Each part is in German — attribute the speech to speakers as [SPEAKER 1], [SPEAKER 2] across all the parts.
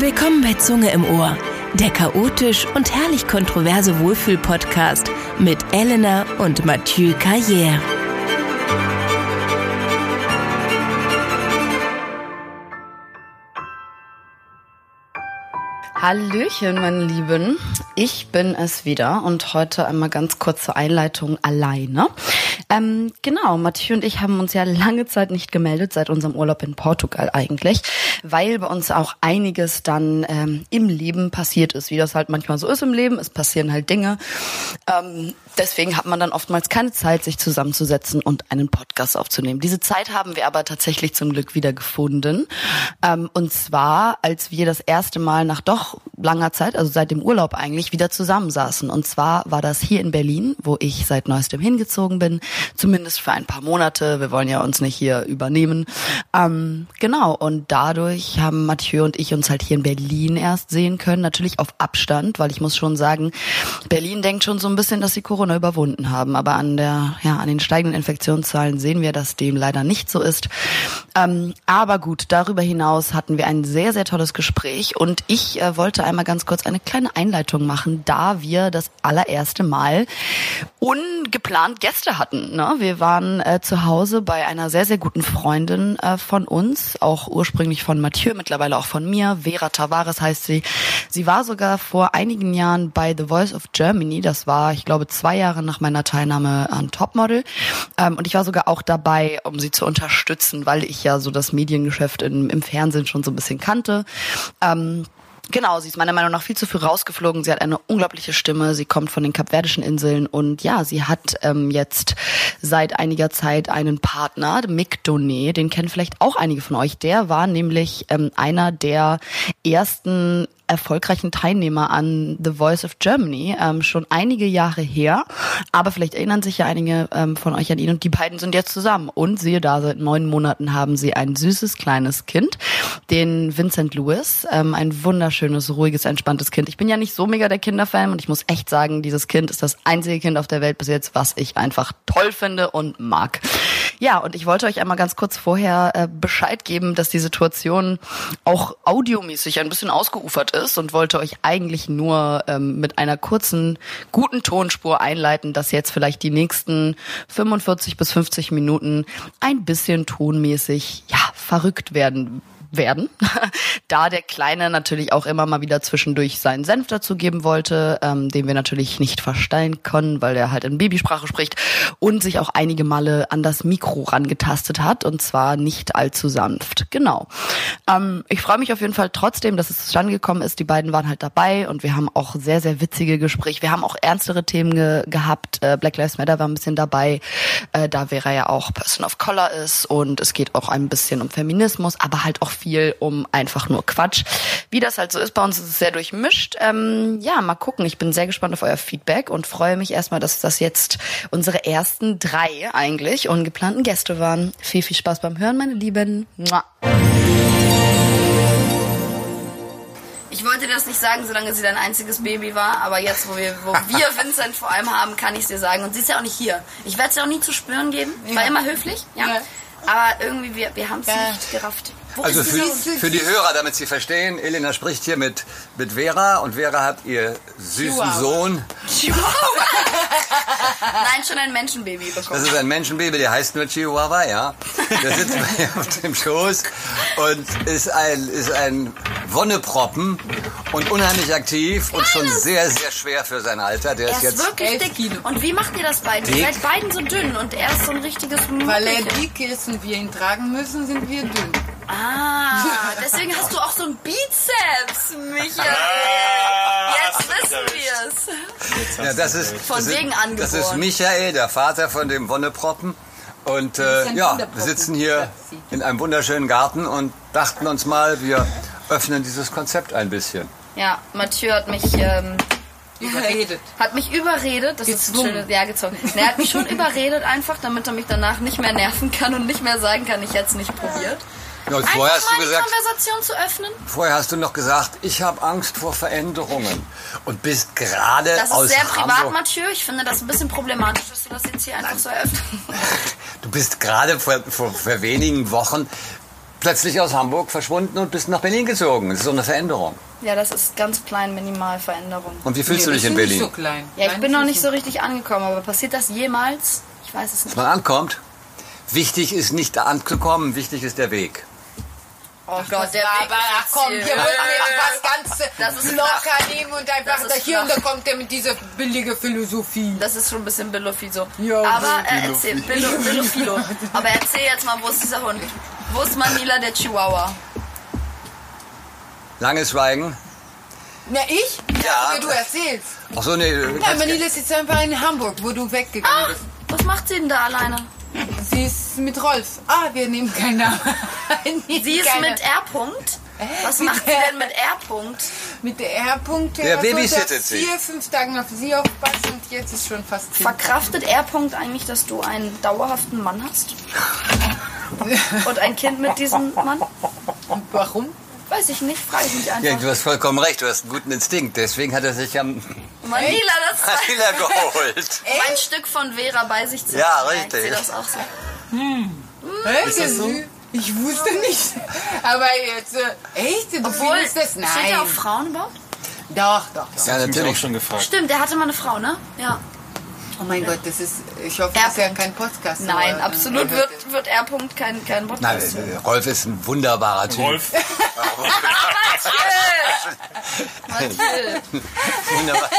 [SPEAKER 1] Willkommen bei Zunge im Ohr, der chaotisch und herrlich kontroverse Wohlfühl-Podcast mit Elena und Mathieu Carrière.
[SPEAKER 2] Hallöchen, meine Lieben. Ich bin es wieder und heute einmal ganz kurze Einleitung alleine. Ähm, genau, Mathieu und ich haben uns ja lange Zeit nicht gemeldet, seit unserem Urlaub in Portugal eigentlich, weil bei uns auch einiges dann ähm, im Leben passiert ist, wie das halt manchmal so ist im Leben. Es passieren halt Dinge. Ähm, deswegen hat man dann oftmals keine Zeit, sich zusammenzusetzen und einen Podcast aufzunehmen. Diese Zeit haben wir aber tatsächlich zum Glück wieder gefunden. Ähm, und zwar, als wir das erste Mal nach doch langer Zeit, also seit dem Urlaub eigentlich, wieder zusammensaßen. Und zwar war das hier in Berlin, wo ich seit neuestem hingezogen bin, zumindest für ein paar Monate. Wir wollen ja uns nicht hier übernehmen. Ähm, genau, und dadurch haben Mathieu und ich uns halt hier in Berlin erst sehen können, natürlich auf Abstand, weil ich muss schon sagen, Berlin denkt schon so ein bisschen, dass sie Corona überwunden haben. Aber an der, ja, an den steigenden Infektionszahlen sehen wir, dass dem leider nicht so ist. Ähm, aber gut, darüber hinaus hatten wir ein sehr, sehr tolles Gespräch und ich äh, wollte einmal ganz kurz eine kleine Einleitung machen, da wir das allererste Mal ungeplant Gäste hatten. Ne? Wir waren äh, zu Hause bei einer sehr, sehr guten Freundin äh, von uns, auch ursprünglich von Mathieu, mittlerweile auch von mir. Vera Tavares heißt sie. Sie war sogar vor einigen Jahren bei The Voice of Germany. Das war, ich glaube, zwei Jahre nach meiner Teilnahme an Topmodel. Ähm, und ich war sogar auch dabei, um sie zu unterstützen, weil ich ja so das Mediengeschäft im, im Fernsehen schon so ein bisschen kannte. Ähm, Genau, sie ist meiner Meinung nach viel zu früh rausgeflogen. Sie hat eine unglaubliche Stimme. Sie kommt von den Kapverdischen Inseln und ja, sie hat ähm, jetzt seit einiger Zeit einen Partner, Mick Donet. Den kennen vielleicht auch einige von euch. Der war nämlich ähm, einer der ersten erfolgreichen Teilnehmer an The Voice of Germany, ähm, schon einige Jahre her. Aber vielleicht erinnern sich ja einige ähm, von euch an ihn und die beiden sind jetzt zusammen. Und siehe da, seit neun Monaten haben sie ein süßes kleines Kind, den Vincent Lewis. Ähm, ein wunderschönes, ruhiges, entspanntes Kind. Ich bin ja nicht so mega der Kinderfan und ich muss echt sagen, dieses Kind ist das einzige Kind auf der Welt bis jetzt, was ich einfach toll finde und mag. Ja, und ich wollte euch einmal ganz kurz vorher äh, Bescheid geben, dass die Situation auch audiomäßig ein bisschen ausgeufert ist und wollte euch eigentlich nur ähm, mit einer kurzen, guten Tonspur einleiten, dass jetzt vielleicht die nächsten 45 bis 50 Minuten ein bisschen tonmäßig, ja, verrückt werden werden, da der Kleine natürlich auch immer mal wieder zwischendurch seinen Senf dazu geben wollte, ähm, den wir natürlich nicht verstellen können, weil er halt in Babysprache spricht und sich auch einige Male an das Mikro rangetastet hat und zwar nicht allzu sanft. Genau. Ähm, ich freue mich auf jeden Fall trotzdem, dass es zustande gekommen ist. Die beiden waren halt dabei und wir haben auch sehr, sehr witzige Gespräche. Wir haben auch ernstere Themen ge gehabt. Äh, Black Lives Matter war ein bisschen dabei, äh, da Vera ja auch Person of Color ist und es geht auch ein bisschen um Feminismus, aber halt auch viel um einfach nur Quatsch. Wie das halt so ist, bei uns ist es sehr durchmischt. Ähm, ja, mal gucken. Ich bin sehr gespannt auf euer Feedback und freue mich erstmal, dass das jetzt unsere ersten drei eigentlich ungeplanten Gäste waren. Viel, viel Spaß beim Hören, meine Lieben. Mua. Ich wollte dir das nicht sagen, solange sie dein einziges Baby war, aber jetzt, wo wir, wo wir Vincent vor allem haben, kann ich es dir sagen. Und sie ist ja auch nicht hier. Ich werde es ja auch nie zu spüren geben. War
[SPEAKER 3] Ja.
[SPEAKER 2] immer höflich, ja.
[SPEAKER 3] Ja.
[SPEAKER 2] Aber irgendwie, wir, wir haben es
[SPEAKER 3] Ja.
[SPEAKER 2] nicht gerafft.
[SPEAKER 4] Also für, für die Hörer, damit sie verstehen, Elena spricht hier mit, mit Vera und Vera hat ihr süßen
[SPEAKER 3] Chihuahua.
[SPEAKER 4] Sohn.
[SPEAKER 2] Nein, schon ein Menschenbaby
[SPEAKER 4] Das
[SPEAKER 2] bekommen.
[SPEAKER 4] ist ein Menschenbaby, der heißt nur Chihuahua, ja. Der sitzt bei ihr auf dem Schoß und ist ein, ist ein Wonneproppen und unheimlich aktiv und schon sehr, sehr schwer für sein Alter. Der
[SPEAKER 2] Er
[SPEAKER 4] ist
[SPEAKER 2] ist
[SPEAKER 4] jetzt
[SPEAKER 2] wirklich dick.
[SPEAKER 3] Kilo.
[SPEAKER 2] Und wie macht ihr das beiden? Ihr
[SPEAKER 4] Dick?
[SPEAKER 2] seid beiden so dünn und er ist so ein richtiges
[SPEAKER 3] Weil er dick ist und wir ihn tragen müssen, sind wir dünn.
[SPEAKER 2] Ah, deswegen hast du auch so einen Bizeps, Michael. Jetzt wissen wir es.
[SPEAKER 4] Ja, das ist,
[SPEAKER 2] Von
[SPEAKER 4] das
[SPEAKER 2] wegen
[SPEAKER 4] ist,
[SPEAKER 2] angeboren.
[SPEAKER 4] Das ist Michael, der Vater von dem Wonneproppen. Und äh, ja, wir sitzen hier in einem wunderschönen Garten und dachten uns mal, wir öffnen dieses Konzept ein bisschen.
[SPEAKER 2] Ja, Mathieu hat mich, ähm,
[SPEAKER 3] Überredet.
[SPEAKER 2] hat mich überredet. Das ist ein
[SPEAKER 3] Gezwungen.
[SPEAKER 2] schönes, ja, gezwungen. Nee, Er hat mich schon überredet einfach, damit er mich danach nicht mehr nerven kann und nicht mehr sagen kann, ich hätte es nicht probiert.
[SPEAKER 4] Ja, und
[SPEAKER 2] Einfach
[SPEAKER 4] vorher hast
[SPEAKER 2] mal
[SPEAKER 4] du
[SPEAKER 2] die
[SPEAKER 4] gesagt,
[SPEAKER 2] Konversation zu öffnen.
[SPEAKER 4] vorher hast du noch gesagt, ich habe Angst vor Veränderungen und bist gerade
[SPEAKER 2] Das ist
[SPEAKER 4] aus
[SPEAKER 2] sehr privat,
[SPEAKER 4] Hamburg.
[SPEAKER 2] Mathieu. Ich finde das ein bisschen problematisch, dass du das jetzt hier einfach so eröffnest.
[SPEAKER 4] Du bist gerade vor, vor, vor wenigen Wochen plötzlich aus Hamburg verschwunden und bist nach Berlin gezogen. Das ist so eine Veränderung.
[SPEAKER 2] Ja, das ist ganz klein, minimal Veränderung.
[SPEAKER 4] Und wie fühlst du
[SPEAKER 3] Nee,
[SPEAKER 4] dich
[SPEAKER 3] das
[SPEAKER 4] in
[SPEAKER 3] sind
[SPEAKER 4] Berlin?
[SPEAKER 3] Nicht so klein.
[SPEAKER 2] Ja, ich
[SPEAKER 3] Klein
[SPEAKER 2] bin noch
[SPEAKER 3] ist
[SPEAKER 2] nicht so richtig angekommen, aber passiert das jemals? Ich weiß es
[SPEAKER 4] Dass
[SPEAKER 2] nicht.
[SPEAKER 4] man ankommt. Wichtig ist nicht anzukommen, wichtig ist der Weg.
[SPEAKER 2] Oh Gott, der
[SPEAKER 3] aber
[SPEAKER 2] Weg
[SPEAKER 3] ach komm, hier wollen wir was ganz
[SPEAKER 2] Das ist
[SPEAKER 3] locker
[SPEAKER 2] flach.
[SPEAKER 3] nehmen und einfach da hier und da kommt er mit dieser billige Philosophie.
[SPEAKER 2] Das ist schon ein bisschen Billofiso.
[SPEAKER 3] Ja,
[SPEAKER 2] aber äh, erzähl, Billo, Billofilo. Aber erzähl jetzt mal, wo ist dieser Hund? Wo ist Manila der Chihuahua?
[SPEAKER 4] Langes Schweigen.
[SPEAKER 3] Na ich?
[SPEAKER 4] Ja.
[SPEAKER 3] Oder du erzählst.
[SPEAKER 4] Ach so, nee.
[SPEAKER 3] Nein, Manila ist jetzt einfach in Hamburg, wo du weggegangen bist.
[SPEAKER 2] Was macht sie denn da alleine?
[SPEAKER 3] Sie ist mit Rolf. Ah, wir nehmen keinen Namen.
[SPEAKER 2] Sie ist
[SPEAKER 3] Keine.
[SPEAKER 2] mit R. -Punkt. Was
[SPEAKER 3] Mit
[SPEAKER 2] macht sie
[SPEAKER 3] R.
[SPEAKER 2] denn mit R. -Punkt?
[SPEAKER 3] Mit der R-Punkt.
[SPEAKER 4] Wer
[SPEAKER 3] also,
[SPEAKER 4] babysittet
[SPEAKER 3] dass
[SPEAKER 4] sie?
[SPEAKER 3] vier, fünf Tagen auf sie aufpasst und jetzt ist schon fast zehn.
[SPEAKER 2] Verkraftet R. -Punkt eigentlich, dass du einen dauerhaften Mann hast? Und ein Kind mit diesem Mann?
[SPEAKER 3] Warum?
[SPEAKER 2] Weiß ich nicht, frage ich mich
[SPEAKER 4] Ja,
[SPEAKER 2] einfach.
[SPEAKER 4] du hast vollkommen recht, du hast einen guten Instinkt. Deswegen hat er sich am
[SPEAKER 2] Manila, das
[SPEAKER 4] Manila geholt.
[SPEAKER 2] um ein Stück von Vera bei sich zu
[SPEAKER 4] Ja,
[SPEAKER 2] haben.
[SPEAKER 4] richtig.
[SPEAKER 2] Ich sehe das auch so.
[SPEAKER 3] Hä? Ist das so? Ich wusste nicht. Aber jetzt, äh, echt? Du
[SPEAKER 2] Obwohl,
[SPEAKER 3] findest das?
[SPEAKER 2] steht
[SPEAKER 3] Nein.
[SPEAKER 2] er auf Frauen überhaupt?
[SPEAKER 3] Doch, doch, doch.
[SPEAKER 4] Ja,
[SPEAKER 5] Hab ich mich auch
[SPEAKER 4] natürlich.
[SPEAKER 5] schon gefragt.
[SPEAKER 2] Stimmt, der hatte mal eine Frau, ne? Ja.
[SPEAKER 3] Oh mein Gott, das ist, ich hoffe,
[SPEAKER 2] R.
[SPEAKER 3] das ist ja kein Podcast.
[SPEAKER 2] Nein,
[SPEAKER 3] aber,
[SPEAKER 2] absolut
[SPEAKER 3] äh,
[SPEAKER 2] wird, wird R. -Punkt kein, kein
[SPEAKER 4] Nein,
[SPEAKER 2] Podcast.
[SPEAKER 4] äh, Rolf ist ein wunderbarer Typ.
[SPEAKER 5] Rolf,
[SPEAKER 2] Mathieu.
[SPEAKER 4] Wunderbar.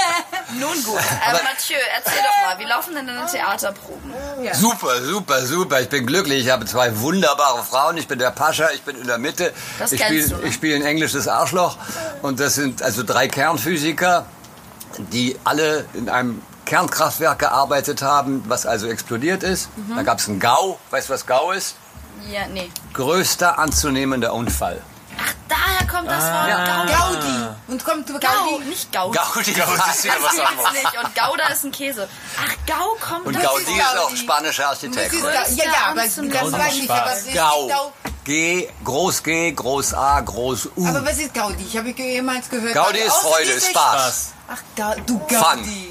[SPEAKER 2] Nun gut. Äh, Mathieu, erzähl doch mal, wie laufen denn deine Theaterproben?
[SPEAKER 4] Super, super, super. Ich bin glücklich. Ich habe zwei wunderbare Frauen. Ich bin der Pascha, ich bin in der Mitte.
[SPEAKER 2] Das
[SPEAKER 4] ich
[SPEAKER 2] kennst
[SPEAKER 4] spiele
[SPEAKER 2] du, ne?
[SPEAKER 4] ich spiel ein englisches Arschloch. Und das sind also drei Kernphysiker, die alle in einem Kernkraftwerk gearbeitet haben, was also explodiert ist.
[SPEAKER 2] Mhm.
[SPEAKER 4] Da gab es einen GAU. Weißt du, was GAU ist?
[SPEAKER 2] Ja, nee.
[SPEAKER 4] Größter anzunehmender Unfall.
[SPEAKER 2] Ach, daher kommt das Wort Gouda.
[SPEAKER 3] Gaudi. Und kommt
[SPEAKER 2] Gau,
[SPEAKER 3] Gaudi.
[SPEAKER 2] nicht Gaudi.
[SPEAKER 4] Gaudi,
[SPEAKER 5] das ist
[SPEAKER 2] Das
[SPEAKER 5] was anderes.
[SPEAKER 2] nicht. Und Gouda ist ein Käse. Ach, Gau kommt
[SPEAKER 4] Und
[SPEAKER 2] das
[SPEAKER 4] Gaudi
[SPEAKER 3] ist
[SPEAKER 4] ist auch
[SPEAKER 3] Gaudi.
[SPEAKER 4] spanischer Architekt.
[SPEAKER 3] ist ja, ja, aber das weiß ich. Aber was ist
[SPEAKER 4] Gau.
[SPEAKER 3] Gau?
[SPEAKER 4] G, Groß G, Groß A, Groß U.
[SPEAKER 3] Aber was ist Gaudi? Ich habe jemals gehört.
[SPEAKER 4] Gaudi ist Freude, ist Spaß.
[SPEAKER 3] Ach, du Gaudi.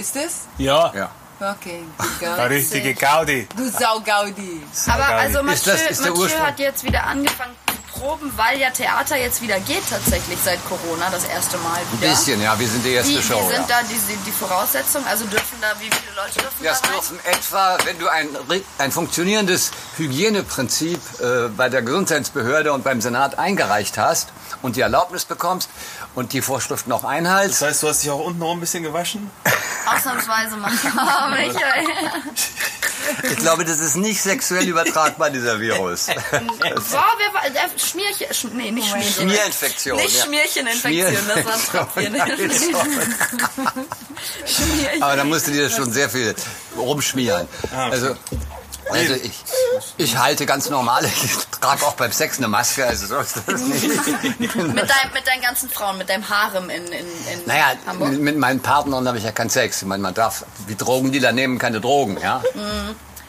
[SPEAKER 3] Ist das?
[SPEAKER 5] ja,
[SPEAKER 4] Ja.
[SPEAKER 3] Okay. Gaudi.
[SPEAKER 5] richtige Gaudi.
[SPEAKER 3] Du Sau Gaudi.
[SPEAKER 2] Aber also
[SPEAKER 4] Ist
[SPEAKER 2] Mathieu,
[SPEAKER 4] das- ist der
[SPEAKER 2] Mathieu
[SPEAKER 4] Ursprung?
[SPEAKER 2] hat jetzt wieder angefangen zu proben, weil ja Theater jetzt wieder geht tatsächlich seit Corona, das erste Mal
[SPEAKER 4] Ein
[SPEAKER 2] wieder.
[SPEAKER 4] bisschen, ja. Wir sind die erste
[SPEAKER 2] Wie, wie
[SPEAKER 4] Show.
[SPEAKER 2] sind
[SPEAKER 4] ja.
[SPEAKER 2] da die, die Voraussetzungen? Also dürfen da, wie viele Leute dürfen
[SPEAKER 4] Ja, es
[SPEAKER 2] da rein?
[SPEAKER 4] dürfen etwa, wenn du ein, ein funktionierendes Hygieneprinzip äh, bei der Gesundheitsbehörde und beim Senat eingereicht hast und die Erlaubnis bekommst und die Vorschriften auch
[SPEAKER 5] Das
[SPEAKER 4] einhältst,
[SPEAKER 5] heißt, du hast dich auch unten noch ein bisschen gewaschen?
[SPEAKER 2] Ausnahmsweise mal.
[SPEAKER 4] Ich glaube, das ist nicht sexuell übertragbar, dieser Virus.
[SPEAKER 2] Boah, wer war, der Schmierchen, Sch, nee, nicht Schmierchen.
[SPEAKER 4] Schmierinfektion.
[SPEAKER 2] Nicht
[SPEAKER 4] ja.
[SPEAKER 2] Schmiercheninfektion, das war ein Tröpfchen. Schmierchen.
[SPEAKER 4] Aber da musst du dir schon sehr viel rumschmieren.
[SPEAKER 5] Ah, okay.
[SPEAKER 4] Also, also ich, ich halte ganz normal, ich trage auch beim Sex eine Maske, also so ist das nicht.
[SPEAKER 2] Mit, dein, mit deinen ganzen Frauen, mit deinem Harem in, in, in
[SPEAKER 4] Naja,
[SPEAKER 2] Hamburg.
[SPEAKER 4] mit meinen Partnern habe ich ja keinen Sex. Ich meine, man darf, wie Drogendealer nehmen keine Drogen, ja?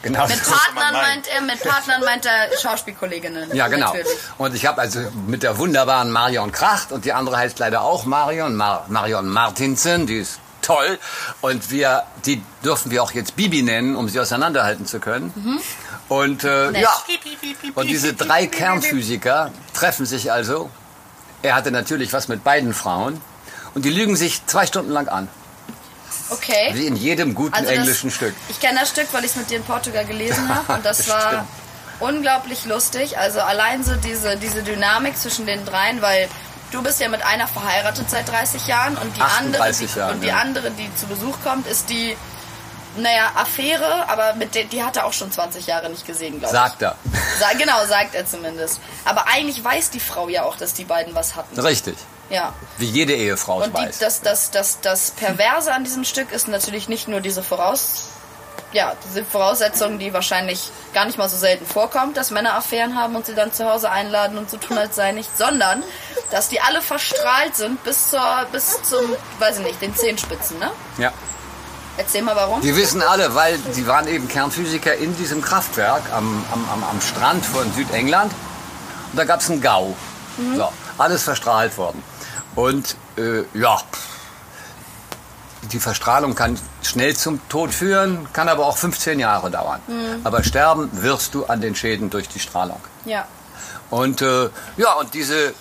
[SPEAKER 4] Genau.
[SPEAKER 2] Mhm. Mit
[SPEAKER 4] das-
[SPEAKER 2] Partnern meint er, mit Partnern meint er Schauspielkolleginnen.
[SPEAKER 4] ja, genau.
[SPEAKER 2] Natürlich.
[SPEAKER 4] Und ich habe also mit der wunderbaren Marion Kracht und die andere heißt leider auch Marion, Mar Marion Martinsen, die ist toll. Und wir, die dürfen wir auch jetzt Bibi nennen, um sie auseinanderhalten zu können.
[SPEAKER 2] Mhm.
[SPEAKER 4] Und äh, ja, und diese drei Kernphysiker treffen sich also. Er hatte natürlich was mit beiden Frauen. Und die lügen sich zwei Stunden lang an.
[SPEAKER 2] Okay.
[SPEAKER 4] Wie in jedem guten
[SPEAKER 2] Also das-
[SPEAKER 4] englischen Stück.
[SPEAKER 2] Ich kenne das Stück, weil ich es mit dir in Portugal gelesen habe und das
[SPEAKER 4] Das
[SPEAKER 2] war
[SPEAKER 4] stimmt.
[SPEAKER 2] unglaublich lustig. Also allein so diese, diese Dynamik zwischen den dreien, weil du bist ja mit einer verheiratet seit 30 Jahren und die andere,
[SPEAKER 4] 38
[SPEAKER 2] die,
[SPEAKER 4] Jahren,
[SPEAKER 2] und die
[SPEAKER 4] ja.
[SPEAKER 2] andere, die zu Besuch kommt, ist die naja, Affäre, aber mit der, die hat er auch schon 20 Jahre nicht gesehen, glaube ich.
[SPEAKER 4] Sagt er.
[SPEAKER 2] Sa genau, sagt er zumindest. Aber eigentlich weiß die Frau ja auch, dass die beiden was hatten.
[SPEAKER 4] Richtig.
[SPEAKER 2] Ja.
[SPEAKER 4] Wie jede Ehefrau
[SPEAKER 2] Und die,
[SPEAKER 4] weiß.
[SPEAKER 2] das, das, das, das Perverse an diesem Stück ist natürlich nicht nur diese Voraus, ja, diese Voraussetzung, die wahrscheinlich gar nicht mal so selten vorkommt, dass Männer Affären haben und sie dann zu Hause einladen und so tun, als sei nichts, sondern dass die alle verstrahlt sind bis zur, bis zum, weiß ich nicht, den Zehenspitzen, ne?
[SPEAKER 4] ja.
[SPEAKER 2] Erzähl mal warum.
[SPEAKER 4] Die wissen alle, weil sie waren eben Kernphysiker in diesem Kraftwerk am, am, am, am Strand von Südengland. Und da gab es einen GAU. So, alles verstrahlt worden. Und äh, ja, die Verstrahlung kann schnell zum Tod führen, kann aber auch 15 Jahre dauern. Aber sterben wirst du an den Schäden durch die Strahlung.
[SPEAKER 2] Ja.
[SPEAKER 4] Und äh, ja, und diese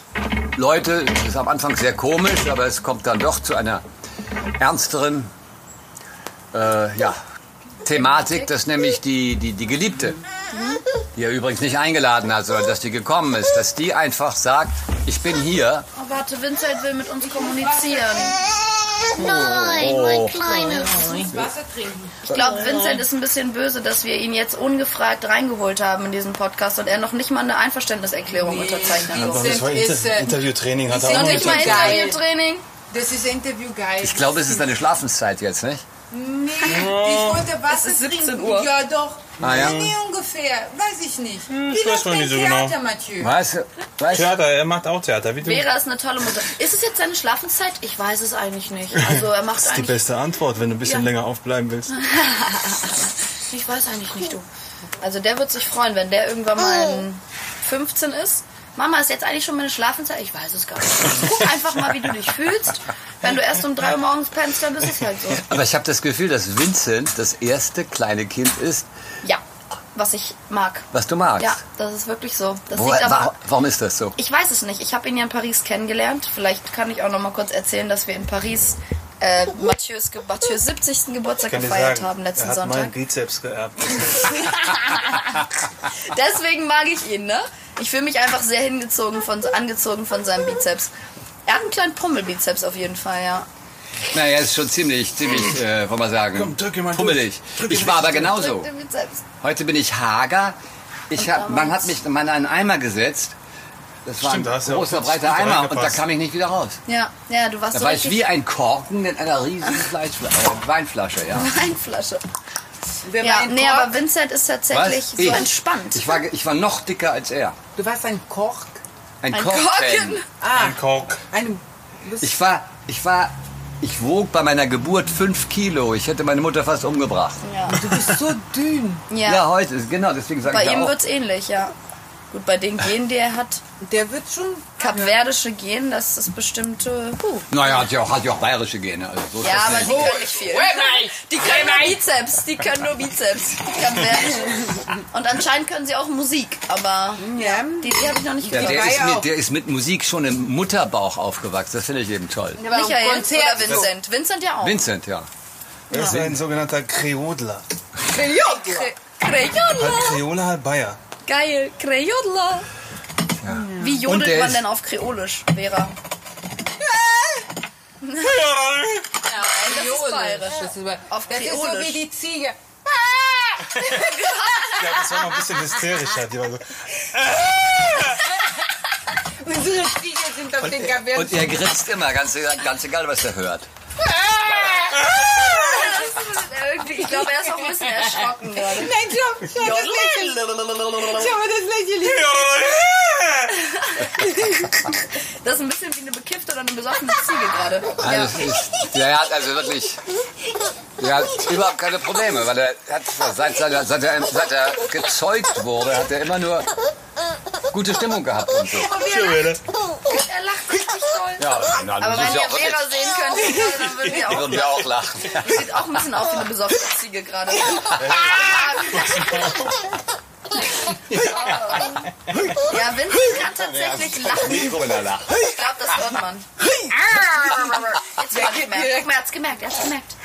[SPEAKER 4] Leute, das ist am Anfang sehr komisch, aber es kommt dann doch zu einer ernsteren äh, ja, Thematik, dass nämlich die, die, die Geliebte, die er übrigens nicht eingeladen hat, sondern dass die gekommen ist, dass die einfach sagt, ich bin hier.
[SPEAKER 2] Oh, warte, Vincent will mit uns kommunizieren.
[SPEAKER 6] Nein, mein kleines.
[SPEAKER 3] Wasser trinken.
[SPEAKER 2] Ich glaube, Vincent ist ein bisschen böse, dass wir ihn jetzt ungefragt reingeholt haben in diesen Podcast und er noch nicht mal eine Einverständniserklärung unterzeichnet hat.
[SPEAKER 5] Das war
[SPEAKER 3] Vincent
[SPEAKER 5] Inter
[SPEAKER 3] ist,
[SPEAKER 5] Interviewtraining, hat er auch noch
[SPEAKER 2] nicht mal. Interviewtraining.
[SPEAKER 3] Das ist Interview geil.
[SPEAKER 4] Ich glaube, es ist eine Schlafenszeit jetzt, nicht?
[SPEAKER 3] Nee, ich wollte Wasser
[SPEAKER 2] Es ist 17
[SPEAKER 3] trinken.
[SPEAKER 2] Uhr.
[SPEAKER 3] Ja, doch.
[SPEAKER 4] Ah, ja?
[SPEAKER 3] Nee, ungefähr. Weiß ich nicht. Wie
[SPEAKER 5] ich weiß noch nicht so genau.
[SPEAKER 3] Theater, Mathieu?
[SPEAKER 4] Weißt du? Weißt du?
[SPEAKER 5] Theater, er macht auch Theater, wie du.
[SPEAKER 2] Vera ist eine tolle Mutter. Ist es jetzt seine Schlafenszeit? Ich weiß es eigentlich nicht. Also er macht
[SPEAKER 5] Das ist die beste Antwort, wenn du ein bisschen
[SPEAKER 2] Ja.
[SPEAKER 5] länger aufbleiben willst.
[SPEAKER 2] Ich weiß eigentlich nicht, du. Also der wird sich freuen, wenn der irgendwann mal ein 15 ist. Mama, ist jetzt eigentlich schon meine Schlafenszeit? Ich weiß es gar nicht. Guck einfach mal, wie du dich fühlst. Wenn du erst um 3 Uhr morgens pennst, dann ist es halt so.
[SPEAKER 4] Aber ich habe das Gefühl, dass Vincent das erste kleine Kind ist,
[SPEAKER 2] Ja, was ich mag.
[SPEAKER 4] was du magst.
[SPEAKER 2] Ja, das ist wirklich so. Das
[SPEAKER 4] Wo,
[SPEAKER 2] liegt aber
[SPEAKER 4] wa warum ist das so?
[SPEAKER 2] Ich weiß es nicht. Ich habe ihn ja in Paris kennengelernt. Vielleicht kann ich auch noch mal kurz erzählen, dass wir in Paris äh, Mathieu's, Ge Mathieu's 70. Geburtstag
[SPEAKER 5] Ich kann dir
[SPEAKER 2] gefeiert
[SPEAKER 5] sagen,
[SPEAKER 2] haben letzten
[SPEAKER 5] er hat
[SPEAKER 2] Sonntag.
[SPEAKER 5] meinen Bizeps geerbt.
[SPEAKER 2] Deswegen mag ich ihn, ne? Ich fühle mich einfach sehr hingezogen von, angezogen von seinem Bizeps. Er hat einen kleinen Pummelbizeps auf jeden Fall, ja.
[SPEAKER 4] Naja, ist schon ziemlich, ziemlich, äh, wollen wir sagen,
[SPEAKER 5] Komm, drück mal
[SPEAKER 4] pummelig.
[SPEAKER 5] durch.
[SPEAKER 4] Ich war aber genauso. Heute bin ich hager. Ich hab, man hat mich in einen Eimer gesetzt. Das war
[SPEAKER 5] Stimmt, da
[SPEAKER 4] ein
[SPEAKER 5] ja
[SPEAKER 4] großer,
[SPEAKER 5] ganz
[SPEAKER 4] breiter Eimer und da kam ich nicht wieder raus.
[SPEAKER 2] Ja, ja, du warst
[SPEAKER 4] Da
[SPEAKER 2] so
[SPEAKER 4] war ich wie ein Korken in einer riesigen Fleischfla äh, Weinflasche, ja.
[SPEAKER 2] Weinflasche.
[SPEAKER 3] Wer
[SPEAKER 2] Ja, nee,
[SPEAKER 3] Kork?
[SPEAKER 2] aber Vincent ist tatsächlich so
[SPEAKER 4] Ich.
[SPEAKER 2] entspannt.
[SPEAKER 4] Ich war, ich war noch dicker als er.
[SPEAKER 3] Du warst ein Kork.
[SPEAKER 4] Ein,
[SPEAKER 2] Ein
[SPEAKER 4] Korken.
[SPEAKER 2] Korken.
[SPEAKER 3] Ah,
[SPEAKER 5] Ein Kork.
[SPEAKER 3] ein...
[SPEAKER 4] Ich war, ich war, ich wog bei meiner Geburt fünf Kilo. Ich hätte meine Mutter fast umgebracht.
[SPEAKER 2] Ja,
[SPEAKER 3] Du bist so dünn.
[SPEAKER 4] Ja,
[SPEAKER 2] ja.
[SPEAKER 4] heute, genau, deswegen sage
[SPEAKER 2] bei
[SPEAKER 4] ich ja
[SPEAKER 2] ihm
[SPEAKER 4] auch.
[SPEAKER 2] wird's ähnlich, ja. Gut, bei den Genen, die er hat,
[SPEAKER 3] Der wird schon...
[SPEAKER 2] kapverdische Gen, das ist bestimmt. Äh, puh.
[SPEAKER 4] Naja, hat ja auch, hat ja auch bayerische Gene. Also so
[SPEAKER 2] Ja, aber
[SPEAKER 4] nicht.
[SPEAKER 2] die können nicht viel. Die können nur Bizeps. Die können nur Bizeps. Und anscheinend können sie auch Musik, aber
[SPEAKER 3] Ja.
[SPEAKER 2] die, die habe ich noch nicht
[SPEAKER 4] Ja,
[SPEAKER 2] gesehen.
[SPEAKER 4] der, ist
[SPEAKER 3] ja
[SPEAKER 4] mit, der ist mit Musik schon im Mutterbauch aufgewachsen. Das finde ich eben toll.
[SPEAKER 3] ein
[SPEAKER 2] Michael oder Vincent? Vincent ja auch.
[SPEAKER 4] Vincent, ja.
[SPEAKER 5] Er ist ein sogenannter Kreodler.
[SPEAKER 2] Kre Kreodler.
[SPEAKER 5] Halb Kreole, halb Bayer.
[SPEAKER 2] Geil. Kreodler. Wie
[SPEAKER 4] Und
[SPEAKER 2] jodelt man
[SPEAKER 4] ist-
[SPEAKER 2] denn auf Kreolisch, Vera? Nein, das ist bayerisch.
[SPEAKER 3] Das ist,
[SPEAKER 2] Auf
[SPEAKER 3] das ist so
[SPEAKER 2] Kreolisch.
[SPEAKER 3] wie die Ziege.
[SPEAKER 5] Ja, das war noch ein bisschen hysterischer. Die war so,
[SPEAKER 3] Unsere Ziege sind auf den Gabern.
[SPEAKER 4] Und er grinst immer, ganz, ganz egal, was er hört.
[SPEAKER 2] Irgendwie, ich glaube, er ist auch ein bisschen erschrocken gerade.
[SPEAKER 3] Nein, schau, schau, das Lächeln. Schau mal das Lächeln.
[SPEAKER 2] Das ist ein bisschen wie eine bekiffte oder eine besoffene Ziege gerade. Ja.
[SPEAKER 4] Also, es ist, der hat also wirklich der hat überhaupt keine Probleme, weil er hat seit, seit, seit, er, seit er gezeugt wurde, hat er immer nur gute Stimmung gehabt und so.
[SPEAKER 2] Er lacht richtig toll.
[SPEAKER 4] Ja, na,
[SPEAKER 2] Aber wenn
[SPEAKER 4] ja
[SPEAKER 2] ihr Vera sehen könnt, dann würden wir auch
[SPEAKER 4] würden wir auch lachen.
[SPEAKER 2] Sieht auch ein bisschen aus wie eine besoffene Ziege gerade. Ja, Vincent kann tatsächlich lachen. Ich glaube, das hört man. Jetzt hat er gemerkt. Guck mal, er hat's gemerkt, er hat's gemerkt.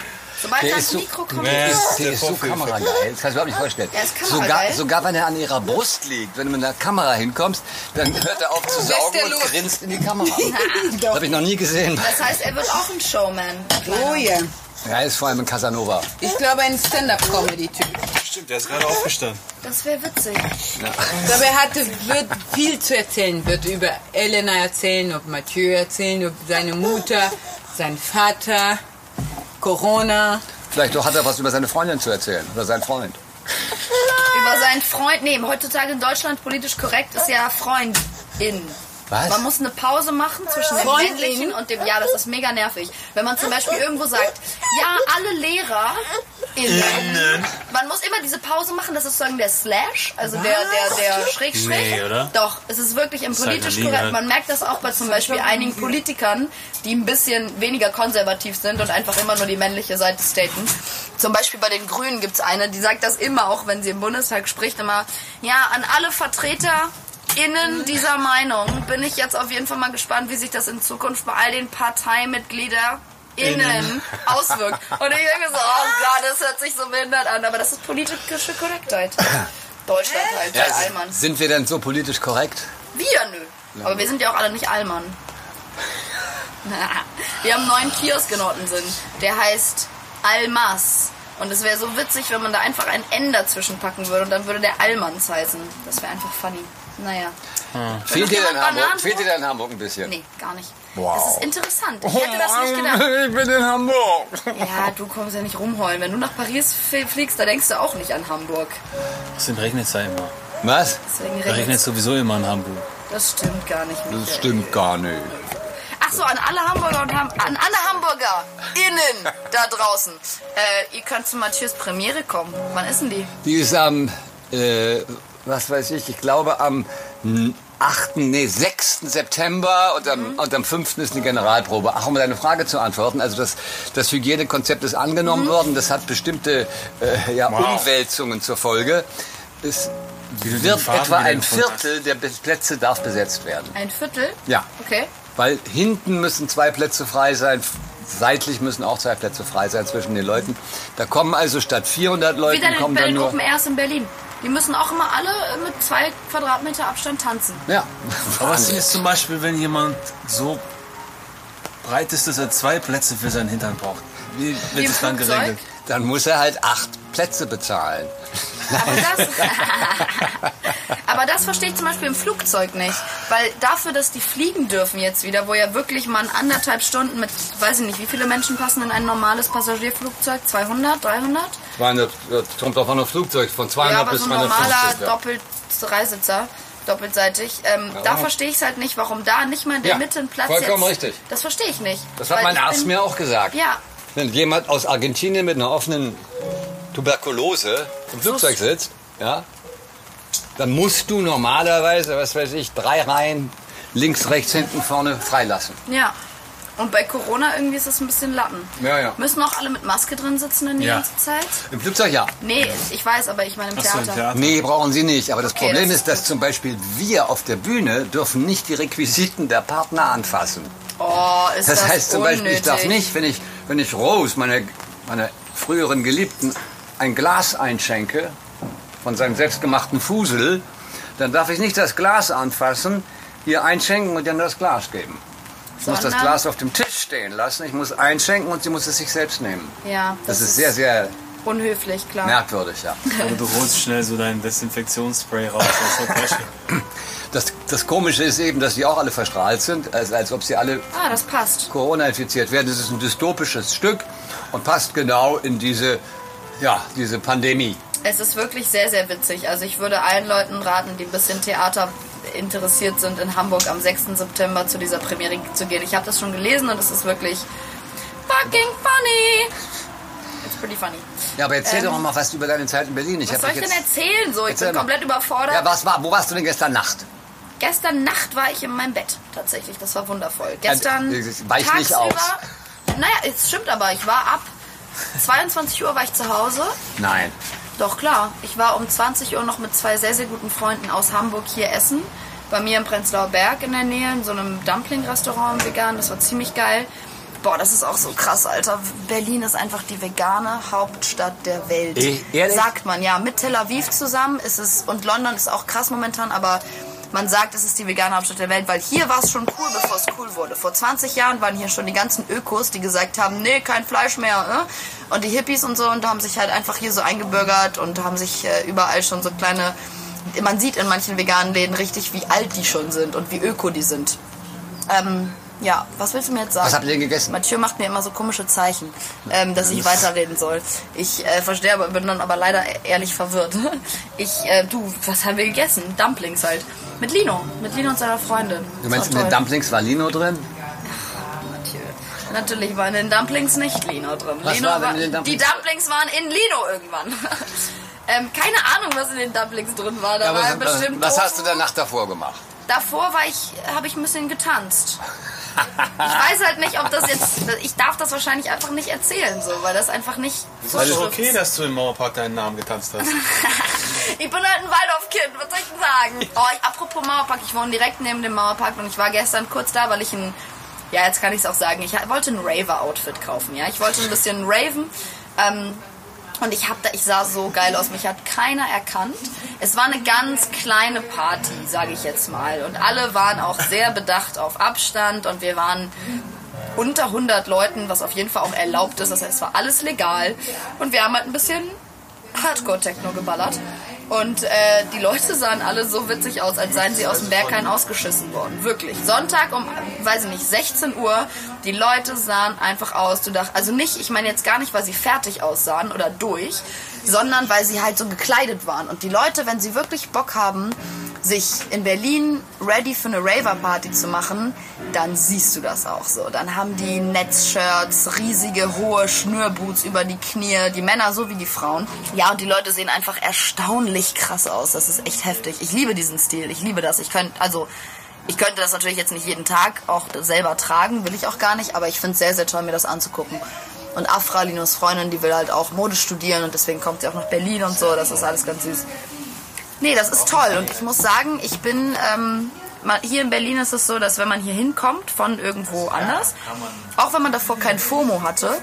[SPEAKER 2] Sobald
[SPEAKER 4] Der
[SPEAKER 2] er
[SPEAKER 4] ist
[SPEAKER 2] ans Mikro kommt.
[SPEAKER 4] Der
[SPEAKER 5] Der
[SPEAKER 4] ist so kamerageil. Das kannst du überhaupt nicht vorstellen.
[SPEAKER 2] Er ist
[SPEAKER 4] sogar, sogar wenn er an ihrer Brust liegt, wenn du mit einer Kamera hinkommst, dann hört er auf zu saugen und
[SPEAKER 3] los.
[SPEAKER 4] grinst in die Kamera. Das habe ich noch nie gesehen.
[SPEAKER 2] das heißt, er wird auch ein Showman.
[SPEAKER 3] Oh ja.
[SPEAKER 4] Er ist vor allem ein Casanova.
[SPEAKER 3] Ich glaube, ein Stand-up-Comedy-Typ.
[SPEAKER 5] stimmt, der ist gerade aufgestanden.
[SPEAKER 2] Das wäre witzig.
[SPEAKER 3] Ich glaube, er hatte, wird viel zu erzählen. Wird über Elena erzählen, über Mathieu erzählen, über seine Mutter, seinen Vater, Corona.
[SPEAKER 4] Vielleicht doch hat er was über seine Freundin zu erzählen oder seinen Freund.
[SPEAKER 2] Über seinen Freund, nee, heutzutage in Deutschland politisch korrekt ist ja Freundin.
[SPEAKER 4] Was?
[SPEAKER 2] Man muss eine Pause machen zwischen dem
[SPEAKER 3] Freundin?
[SPEAKER 2] männlichen und dem, ja, das ist mega nervig. Wenn man zum Beispiel irgendwo sagt, ja, alle Lehrer innen. Man muss immer diese Pause machen, das ist sozusagen der Slash, also der, der, der Schrägstrich.
[SPEAKER 5] Nee, oder?
[SPEAKER 2] Doch, es ist wirklich im politisch korrekt. Man merkt das auch bei zum Beispiel einigen Politikern, die ein bisschen weniger konservativ sind und einfach immer nur die männliche Seite staten. Zum Beispiel bei den Grünen gibt's eine, die sagt das immer, auch wenn sie im Bundestag spricht, immer, ja, an alle Vertreter innen dieser Meinung bin ich jetzt auf jeden Fall mal gespannt, wie sich das in Zukunft bei all den Parteimitgliedern innen auswirkt. Und ich denke so, oh Gott, das hört sich so behindert an, aber das ist politische Korrektheit. Deutschland halt,
[SPEAKER 4] Ja,
[SPEAKER 2] der Allmann.
[SPEAKER 4] sind wir denn so politisch korrekt?
[SPEAKER 2] Wir, nö. Aber wir sind ja auch alle nicht Allmann. Wir haben einen neuen Kiosk in Ottensen. Der heißt Almas. Und es wäre so witzig, wenn man da einfach ein N dazwischen packen würde und dann würde der Allmanns heißen. Das wäre einfach funny. Naja.
[SPEAKER 4] Fehlt dir, denn Hamburg, fehlt dir denn Hamburg ein bisschen?
[SPEAKER 2] Nee, gar nicht.
[SPEAKER 4] Wow.
[SPEAKER 2] Das ist interessant. Ich hätte das nicht gedacht.
[SPEAKER 4] Ich bin in Hamburg.
[SPEAKER 2] Ja, du kommst ja nicht rumheulen. Wenn du nach Paris fl- fliegst, da denkst du auch nicht an Hamburg.
[SPEAKER 5] Außerdem regnet es ja immer.
[SPEAKER 4] Was?
[SPEAKER 2] Deswegen
[SPEAKER 5] regnet es sowieso immer in Hamburg.
[SPEAKER 2] Das stimmt gar nicht.
[SPEAKER 4] Das
[SPEAKER 2] Michael.
[SPEAKER 4] stimmt gar nicht.
[SPEAKER 2] Ach so, an alle Hamburger und Ham an alle Hamburger innen da draußen. Äh, ihr könnt zu Mathias Premiere kommen. Wann ist denn die?
[SPEAKER 4] Die ist am, äh, was weiß ich, ich glaube am 8., nee, 6. September und am, und am 5. ist eine Generalprobe. Ach, um deine Frage zu antworten, also das, das Hygienekonzept ist angenommen worden, das hat bestimmte äh, ja,
[SPEAKER 5] Wow.
[SPEAKER 4] Umwälzungen zur Folge. Es wird
[SPEAKER 5] Farben
[SPEAKER 4] etwa ein. Viertel der Be- Plätze darf besetzt werden.
[SPEAKER 2] Ein Viertel?
[SPEAKER 4] Ja.
[SPEAKER 2] Okay.
[SPEAKER 4] Weil hinten müssen zwei Plätze frei sein, seitlich müssen auch zwei Plätze frei sein zwischen den Leuten. Da kommen also statt 400 Leuten
[SPEAKER 2] Wieder
[SPEAKER 4] kommen
[SPEAKER 2] bei
[SPEAKER 4] dann
[SPEAKER 2] den
[SPEAKER 4] nur...
[SPEAKER 2] Open Airs in Berlin. Die müssen auch immer alle äh, mit zwei Quadratmeter Abstand tanzen.
[SPEAKER 4] Ja.
[SPEAKER 5] Aber was ist zum Beispiel, wenn jemand so breit ist, dass er zwei Plätze für seinen Hintern braucht? Wie
[SPEAKER 2] Wie
[SPEAKER 5] wird
[SPEAKER 2] im
[SPEAKER 5] es dann geregelt?
[SPEAKER 4] Dann muss er halt acht Plätze bezahlen.
[SPEAKER 2] Aber das, aber das verstehe ich zum Beispiel im Flugzeug nicht. Weil dafür, dass die fliegen dürfen jetzt wieder, wo ja wirklich man anderthalb Stunden mit, weiß ich nicht, wie viele Menschen passen in ein normales Passagierflugzeug? 200, 300?
[SPEAKER 4] 200, das kommt auf ein Flugzeug von 200
[SPEAKER 2] Ja, aber
[SPEAKER 4] bis
[SPEAKER 2] so ein normaler
[SPEAKER 4] 250. Ja.
[SPEAKER 2] doppelt Dreisitzer, doppelseitig. Ähm, Da verstehe ich es halt nicht, warum da nicht mal in der
[SPEAKER 4] Ja,
[SPEAKER 2] Mitte ein Platz
[SPEAKER 4] vollkommen
[SPEAKER 2] jetzt.
[SPEAKER 4] richtig.
[SPEAKER 2] Das verstehe ich nicht.
[SPEAKER 4] Das hat mein Arzt
[SPEAKER 2] bin-
[SPEAKER 4] mir auch gesagt.
[SPEAKER 2] Ja,
[SPEAKER 4] Wenn jemand aus Argentinien mit einer offenen Tuberkulose im Flugzeug sitzt, ja, dann musst du normalerweise, was weiß ich, drei Reihen links, rechts, hinten, vorne freilassen.
[SPEAKER 2] ja. Und bei Corona irgendwie ist es ein bisschen Lappen.
[SPEAKER 4] Ja, ja.
[SPEAKER 2] Müssen auch alle mit Maske drin sitzen in die
[SPEAKER 5] Ja.
[SPEAKER 2] ganze Zeit?
[SPEAKER 4] Im Flugzeug ja.
[SPEAKER 2] Nee, ich weiß, aber ich meine im Theater.
[SPEAKER 5] im Theater.
[SPEAKER 4] Nee, brauchen sie nicht. Aber das
[SPEAKER 2] Okay,
[SPEAKER 4] Problem
[SPEAKER 2] das
[SPEAKER 4] ist,
[SPEAKER 2] ist
[SPEAKER 4] dass zum Beispiel wir auf der Bühne dürfen nicht die Requisiten der Partner anfassen.
[SPEAKER 2] Oh, ist das,
[SPEAKER 4] Das heißt zum
[SPEAKER 2] unnötig.
[SPEAKER 4] Beispiel, ich darf nicht, wenn ich, wenn ich Rose, meine, meine früheren Geliebten, ein Glas einschenke von seinem selbstgemachten Fusel, dann darf ich nicht das Glas anfassen, hier einschenken und dann das Glas geben. Ich muss das
[SPEAKER 2] Sondern-
[SPEAKER 4] Glas auf dem Tisch stehen lassen, ich muss einschenken und sie muss es sich selbst nehmen.
[SPEAKER 2] Ja,
[SPEAKER 4] Das,
[SPEAKER 2] das
[SPEAKER 4] ist sehr, sehr
[SPEAKER 2] unhöflich, klar.
[SPEAKER 4] merkwürdig, ja.
[SPEAKER 5] Oder du holst schnell so dein Desinfektionsspray raus aus der Tasche.
[SPEAKER 4] Das, das Komische ist eben, dass sie auch alle verstrahlt sind, als, als ob sie alle
[SPEAKER 2] Ah, das passt.
[SPEAKER 4] Corona infiziert werden. Das ist ein dystopisches Stück und passt genau in diese, ja, diese Pandemie.
[SPEAKER 2] Es ist wirklich sehr, sehr witzig. Also ich würde allen Leuten raten, die ein bisschen Theater interessiert sind, in Hamburg am 6. September zu dieser Premiere zu gehen. Ich habe das schon gelesen und es ist wirklich fucking funny. It's pretty funny.
[SPEAKER 4] Ja, aber erzähl
[SPEAKER 2] Ähm,
[SPEAKER 4] doch mal was über deine Zeit in Berlin. Ich
[SPEAKER 2] Was soll ich denn erzählen? So, ich
[SPEAKER 4] Erzähl
[SPEAKER 2] bin
[SPEAKER 4] mal.
[SPEAKER 2] komplett überfordert.
[SPEAKER 4] Ja, was war, wo warst du denn gestern Nacht?
[SPEAKER 2] Gestern Nacht war ich in meinem Bett, tatsächlich. Das war wundervoll. Gestern
[SPEAKER 4] Äh, weich nicht aus.
[SPEAKER 2] Naja, es stimmt aber. Ich war ab 22 Uhr war ich zu Hause.
[SPEAKER 4] Nein.
[SPEAKER 2] Doch, klar. Ich war um 20 Uhr noch mit zwei sehr, sehr guten Freunden aus Hamburg hier essen. Bei mir im Prenzlauer Berg in der Nähe, in so einem Dumpling-Restaurant vegan. Das war ziemlich geil. Boah, das ist auch so krass, Alter. Berlin ist einfach die vegane Hauptstadt der Welt.
[SPEAKER 4] Eh, ehrlich?
[SPEAKER 2] Sagt man, ja. Mit Tel Aviv zusammen ist es, und London ist auch krass momentan, aber man sagt, es ist die vegane Hauptstadt der Welt, weil hier war es schon cool, bevor es cool wurde. Vor 20 Jahren waren hier schon die ganzen Ökos, die gesagt haben, nee, kein Fleisch mehr. Äh? Und die Hippies und so, und haben sich halt einfach hier so eingebürgert und haben sich äh, überall schon so kleine... Man sieht in manchen veganen Läden richtig, wie alt die schon sind und wie öko die sind. Ähm, ja, was willst du mir jetzt sagen?
[SPEAKER 4] Was habt ihr denn gegessen?
[SPEAKER 2] Mathieu macht mir immer so komische Zeichen, ähm, dass ich weiterreden soll. Ich äh, verstehe aber, bin dann aber leider ehrlich verwirrt. Ich, äh, du, was haben wir gegessen? Dumplings halt. Mit Lino, mit Lino und seiner Freundin.
[SPEAKER 4] Du meinst, in den. Dumplings war Lino drin?
[SPEAKER 2] Mathieu. Natürlich war in den Dumplings nicht Lino drin.
[SPEAKER 4] Was
[SPEAKER 2] Lino
[SPEAKER 4] war den Dumplings
[SPEAKER 2] Die Dumplings waren in Lino irgendwann. ähm, keine Ahnung, was in den Dumplings drin war. Da
[SPEAKER 4] Ja,
[SPEAKER 2] war
[SPEAKER 4] was,
[SPEAKER 2] bestimmt
[SPEAKER 4] was hast du der Nacht davor gemacht?
[SPEAKER 2] Davor war ich, habe ich ein bisschen getanzt. Ich weiß halt nicht, ob das jetzt. Ich darf das wahrscheinlich einfach nicht erzählen, so, weil das einfach nicht
[SPEAKER 5] Es ist doch
[SPEAKER 2] schrift
[SPEAKER 5] okay, dass du im Mauerpark deinen Namen getanzt hast.
[SPEAKER 2] Ich bin halt ein Waldorfkind, was soll ich denn sagen? Oh, ich, apropos Mauerpark, ich wohne direkt neben dem Mauerpark und ich war gestern kurz da, weil ich ein, ja, jetzt kann ich es auch sagen, ich wollte ein Raver-Outfit kaufen, ja. Ich wollte ein bisschen raven. Ähm, und ich hab da, ich sah so geil aus. Mich hat keiner erkannt. Es war eine ganz kleine Party, sage ich jetzt mal. Und alle waren auch sehr bedacht auf Abstand und wir waren unter 100 Leuten, was auf jeden Fall auch erlaubt ist. Das heißt, es war alles legal. Und wir haben halt ein bisschen Hardcore-Techno geballert. Und äh, die Leute sahen alle so witzig aus, als seien sie aus dem Berghain ausgeschissen worden. Wirklich. Sonntag um, weiß ich nicht, 16 Uhr. Die Leute sahen einfach aus. Du dacht, also nicht, ich meine jetzt gar nicht, weil sie fertig aussahen oder durch, sondern weil sie halt so gekleidet waren. Und die Leute, wenn sie wirklich Bock haben, sich in Berlin ready für eine Raver-Party zu machen, dann siehst du das auch so. Dann haben die Netzshirts, riesige hohe Schnürboots über die Knie, die Männer so wie die Frauen. Ja, und die Leute sehen einfach erstaunlich krass aus. Das ist echt heftig. Ich liebe diesen Stil. Ich liebe das. Ich könnte, also, ich könnte das natürlich jetzt nicht jeden Tag auch selber tragen, will ich auch gar nicht, aber ich finde es sehr, sehr toll, mir das anzugucken. Und Afra, Linus Freundin, die will halt auch Mode studieren und deswegen kommt sie auch nach Berlin und so. Das ist alles ganz süß. Nee, das ist toll. Und ich muss sagen, ich bin. Ähm, hier in Berlin ist es so, dass wenn man hier hinkommt von irgendwo anders, auch wenn man davor kein FOMO hatte,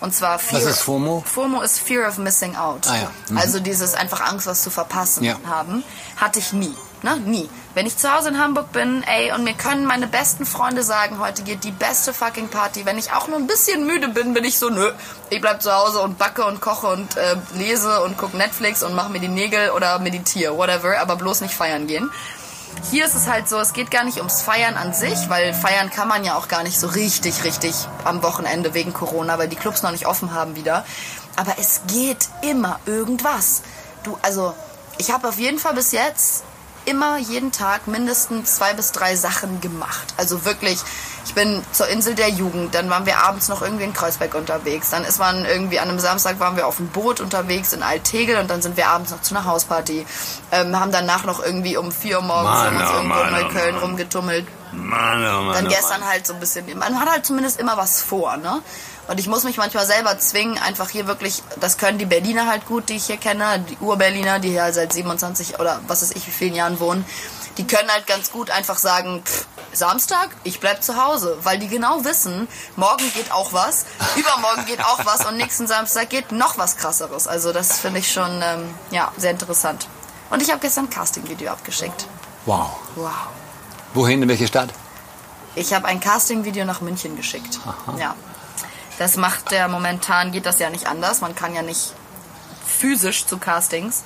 [SPEAKER 2] und zwar Fear,
[SPEAKER 4] Was ist FOMO?
[SPEAKER 2] FOMO ist Fear of Missing Out.
[SPEAKER 4] Ah ja. Mhm.
[SPEAKER 2] Also dieses einfach Angst, was zu verpassen
[SPEAKER 4] Ja.
[SPEAKER 2] haben, hatte ich nie. Ne? Nie. Wenn ich zu Hause in Hamburg bin, ey, und mir können meine besten Freunde sagen, heute geht die beste fucking Party. Wenn ich auch nur ein bisschen müde bin, bin ich so, nö, ich bleib zu Hause und backe und koche und äh, lese und gucke Netflix und mache mir die Nägel oder meditiere, whatever, aber bloß nicht feiern gehen. Hier ist es halt so, es geht gar nicht ums Feiern an sich, weil feiern kann man ja auch gar nicht so richtig, richtig am Wochenende wegen Corona, weil die Clubs noch nicht offen haben wieder. Aber es geht immer irgendwas. Du, also, ich habe auf jeden Fall bis jetzt immer jeden Tag mindestens zwei bis drei Sachen gemacht. Also wirklich, ich bin zur Insel der Jugend, dann waren wir abends noch irgendwie in Kreuzberg unterwegs, dann ist man irgendwie an einem Samstag waren wir auf dem Boot unterwegs in Altegel und dann sind wir abends noch zu einer Hausparty. Ähm, haben danach noch irgendwie um vier Uhr morgens
[SPEAKER 4] Mann,
[SPEAKER 2] haben uns
[SPEAKER 4] oh
[SPEAKER 2] irgendwo in
[SPEAKER 4] Mann, oh
[SPEAKER 2] Neukölln
[SPEAKER 4] Mann.
[SPEAKER 2] rumgetummelt.
[SPEAKER 4] Mann, oh Mann,
[SPEAKER 2] Dann
[SPEAKER 4] oh
[SPEAKER 2] gestern
[SPEAKER 4] Mann.
[SPEAKER 2] halt so ein bisschen, man hat halt zumindest immer was vor, ne? Und ich muss mich manchmal selber zwingen, einfach hier wirklich, das können die Berliner halt gut, die ich hier kenne, die Urberliner, die hier halt seit 27 oder was weiß ich wie vielen Jahren wohnen, die können halt ganz gut einfach sagen, pff, Samstag, ich bleib zu Hause, weil die genau wissen, morgen geht auch was, übermorgen geht auch was und nächsten Samstag geht noch was krasseres. Also das finde ich schon, ähm, ja, sehr interessant. Und ich habe gestern ein Casting-Video abgeschickt.
[SPEAKER 4] Wow.
[SPEAKER 2] Wow.
[SPEAKER 4] Wohin, in welche Stadt?
[SPEAKER 2] Ich habe ein Casting-Video nach München geschickt. Ja. Das macht der momentan, geht das ja nicht anders. Man kann ja nicht physisch zu Castings.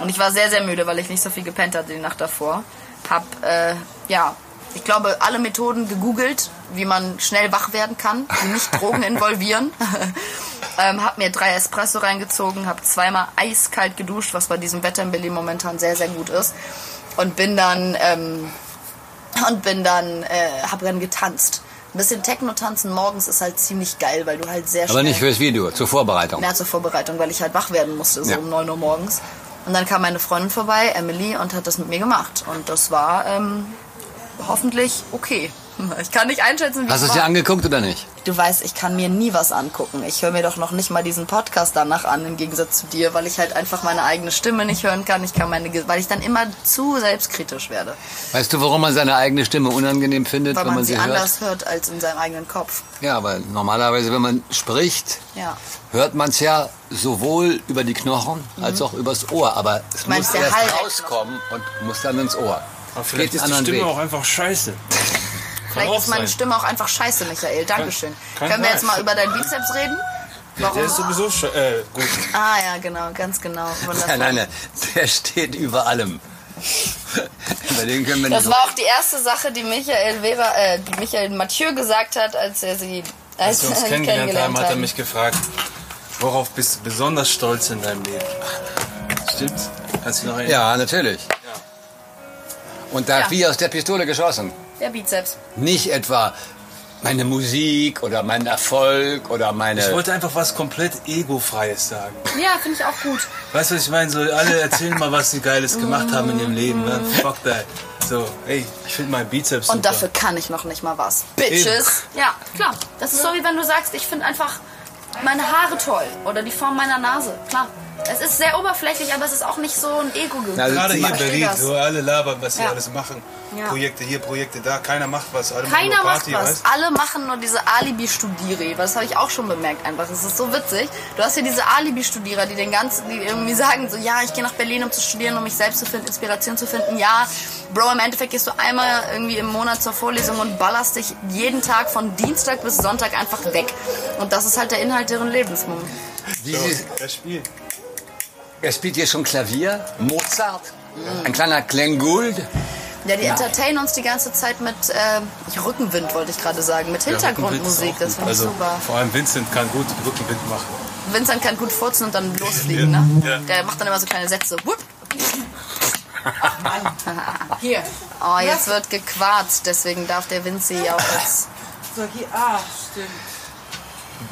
[SPEAKER 2] Und ich war sehr, sehr müde, weil ich nicht so viel gepennt hatte die Nacht davor. Hab, äh, ja, ich glaube, alle Methoden gegoogelt, wie man schnell wach werden kann, die nicht Drogen involvieren. ähm, hab mir drei Espresso reingezogen, hab zweimal eiskalt geduscht, was bei diesem Wetter in Berlin momentan sehr, sehr gut ist. Und bin dann, ähm, und bin dann, äh, hab dann getanzt. Ein bisschen Techno tanzen morgens ist halt ziemlich geil, weil du halt sehr
[SPEAKER 4] Aber
[SPEAKER 2] schnell...
[SPEAKER 4] nicht fürs Video, zur Vorbereitung.
[SPEAKER 2] Ja, zur Vorbereitung, weil ich halt wach werden musste, so
[SPEAKER 4] Ja.
[SPEAKER 2] um 9 Uhr morgens. Und dann kam meine Freundin vorbei, Emily, und hat das mit mir gemacht. Und das war ähm, hoffentlich okay. Ich kann nicht einschätzen, wie
[SPEAKER 4] Hast du
[SPEAKER 2] es
[SPEAKER 4] dir angeguckt oder nicht?
[SPEAKER 2] Du weißt, ich kann mir nie was angucken. Ich höre mir doch noch nicht mal diesen Podcast danach an, im Gegensatz zu dir, weil ich halt einfach meine eigene Stimme nicht hören kann. Ich kann meine, weil ich dann immer zu selbstkritisch werde,
[SPEAKER 4] Weißt du, warum man seine eigene Stimme unangenehm findet,
[SPEAKER 2] weil
[SPEAKER 4] wenn
[SPEAKER 2] man,
[SPEAKER 4] man
[SPEAKER 2] sie
[SPEAKER 4] sie hört?
[SPEAKER 2] anders hört als in seinem eigenen Kopf.
[SPEAKER 4] Ja, aber normalerweise, wenn man spricht,
[SPEAKER 2] Ja.
[SPEAKER 4] hört man es ja sowohl über die Knochen als auch übers Ohr. Aber es
[SPEAKER 2] Mhm. meinst,
[SPEAKER 4] muss erst rauskommen und muss dann ins Ohr.
[SPEAKER 5] Aber vielleicht
[SPEAKER 4] Geht
[SPEAKER 5] ist die Stimme
[SPEAKER 4] Weg.
[SPEAKER 5] auch einfach scheiße.
[SPEAKER 2] Vielleicht ist meine
[SPEAKER 5] sein.
[SPEAKER 2] Stimme auch einfach scheiße, Michael. Dankeschön.
[SPEAKER 5] kann
[SPEAKER 2] Können wir jetzt mal über deinen Bizeps reden?
[SPEAKER 5] Ja, der ist sowieso äh, gut.
[SPEAKER 2] Ah ja, genau, ganz genau. Wundervoll.
[SPEAKER 4] Nein, nein, nein, der steht über allem. Über den können wir nicht
[SPEAKER 2] Das war auch die erste Sache, die Michael Vera, äh, die Michael Mathieu gesagt hat, als er sie als
[SPEAKER 5] Als wir uns
[SPEAKER 2] sie
[SPEAKER 5] kennengelernt haben, hat er mich gefragt, worauf bist du besonders stolz in deinem Leben? Stimmt's? Kannst du dich noch erinnern?
[SPEAKER 4] Ja, natürlich. Und da
[SPEAKER 2] Ja.
[SPEAKER 4] wie aus der Pistole geschossen.
[SPEAKER 2] Der Bizeps.
[SPEAKER 4] Nicht etwa meine Musik oder mein Erfolg oder meine...
[SPEAKER 5] Ich wollte einfach was komplett egofreies sagen.
[SPEAKER 2] Ja, finde ich auch gut.
[SPEAKER 5] Weißt du, was ich meine? So, alle erzählen mal, was sie Geiles gemacht haben in ihrem Leben. Ne? Fuck that. So, ey, ich finde meinen Bizeps
[SPEAKER 2] Und
[SPEAKER 5] super.
[SPEAKER 2] dafür kann ich noch nicht mal was. Bitches. Ja, klar. Das ist so, wie wenn du sagst, ich finde einfach meine Haare toll oder die Form meiner Nase. Klar. Es ist sehr oberflächlich, aber es ist auch nicht so ein ego
[SPEAKER 4] Also
[SPEAKER 5] Gerade hier in Berlin,
[SPEAKER 2] das.
[SPEAKER 5] so alle labern, was sie
[SPEAKER 2] Ja.
[SPEAKER 5] alles machen.
[SPEAKER 2] Ja.
[SPEAKER 5] Projekte hier, Projekte da. Keiner macht was. Alle machen
[SPEAKER 2] Keiner
[SPEAKER 5] nur
[SPEAKER 2] macht
[SPEAKER 5] Party,
[SPEAKER 2] was.
[SPEAKER 5] weißt?
[SPEAKER 2] Alle machen nur diese Alibi-Studierer. Das habe ich auch schon bemerkt einfach. Das ist so witzig. Du hast hier diese Alibi-Studierer, die den ganzen, die irgendwie sagen so, ja, ich gehe nach Berlin, um zu studieren, um mich selbst zu finden, Inspiration zu finden. Ja, Bro, im Endeffekt gehst du einmal irgendwie im Monat zur Vorlesung und ballerst dich jeden Tag von Dienstag bis Sonntag einfach weg. Und das ist halt der Inhalt deren Lebens,
[SPEAKER 5] So, das Spiel.
[SPEAKER 4] Er spielt hier schon Klavier, Mozart, ein kleiner Glenn Gould.
[SPEAKER 2] Ja, die entertainen uns die ganze Zeit mit äh, Rückenwind, wollte ich gerade sagen, mit Hintergrundmusik. Das finde ich
[SPEAKER 5] also,
[SPEAKER 2] super.
[SPEAKER 5] Vor allem Vincent kann gut Rückenwind machen.
[SPEAKER 2] Vincent kann gut furzen und dann losfliegen, ne?
[SPEAKER 5] Ja.
[SPEAKER 2] Der macht dann immer so kleine Sätze. Wupp.
[SPEAKER 3] Hier.
[SPEAKER 2] Oh, jetzt wird gequarzt, deswegen darf der Vinci auch jetzt.
[SPEAKER 3] So, hier. Ah, stimmt.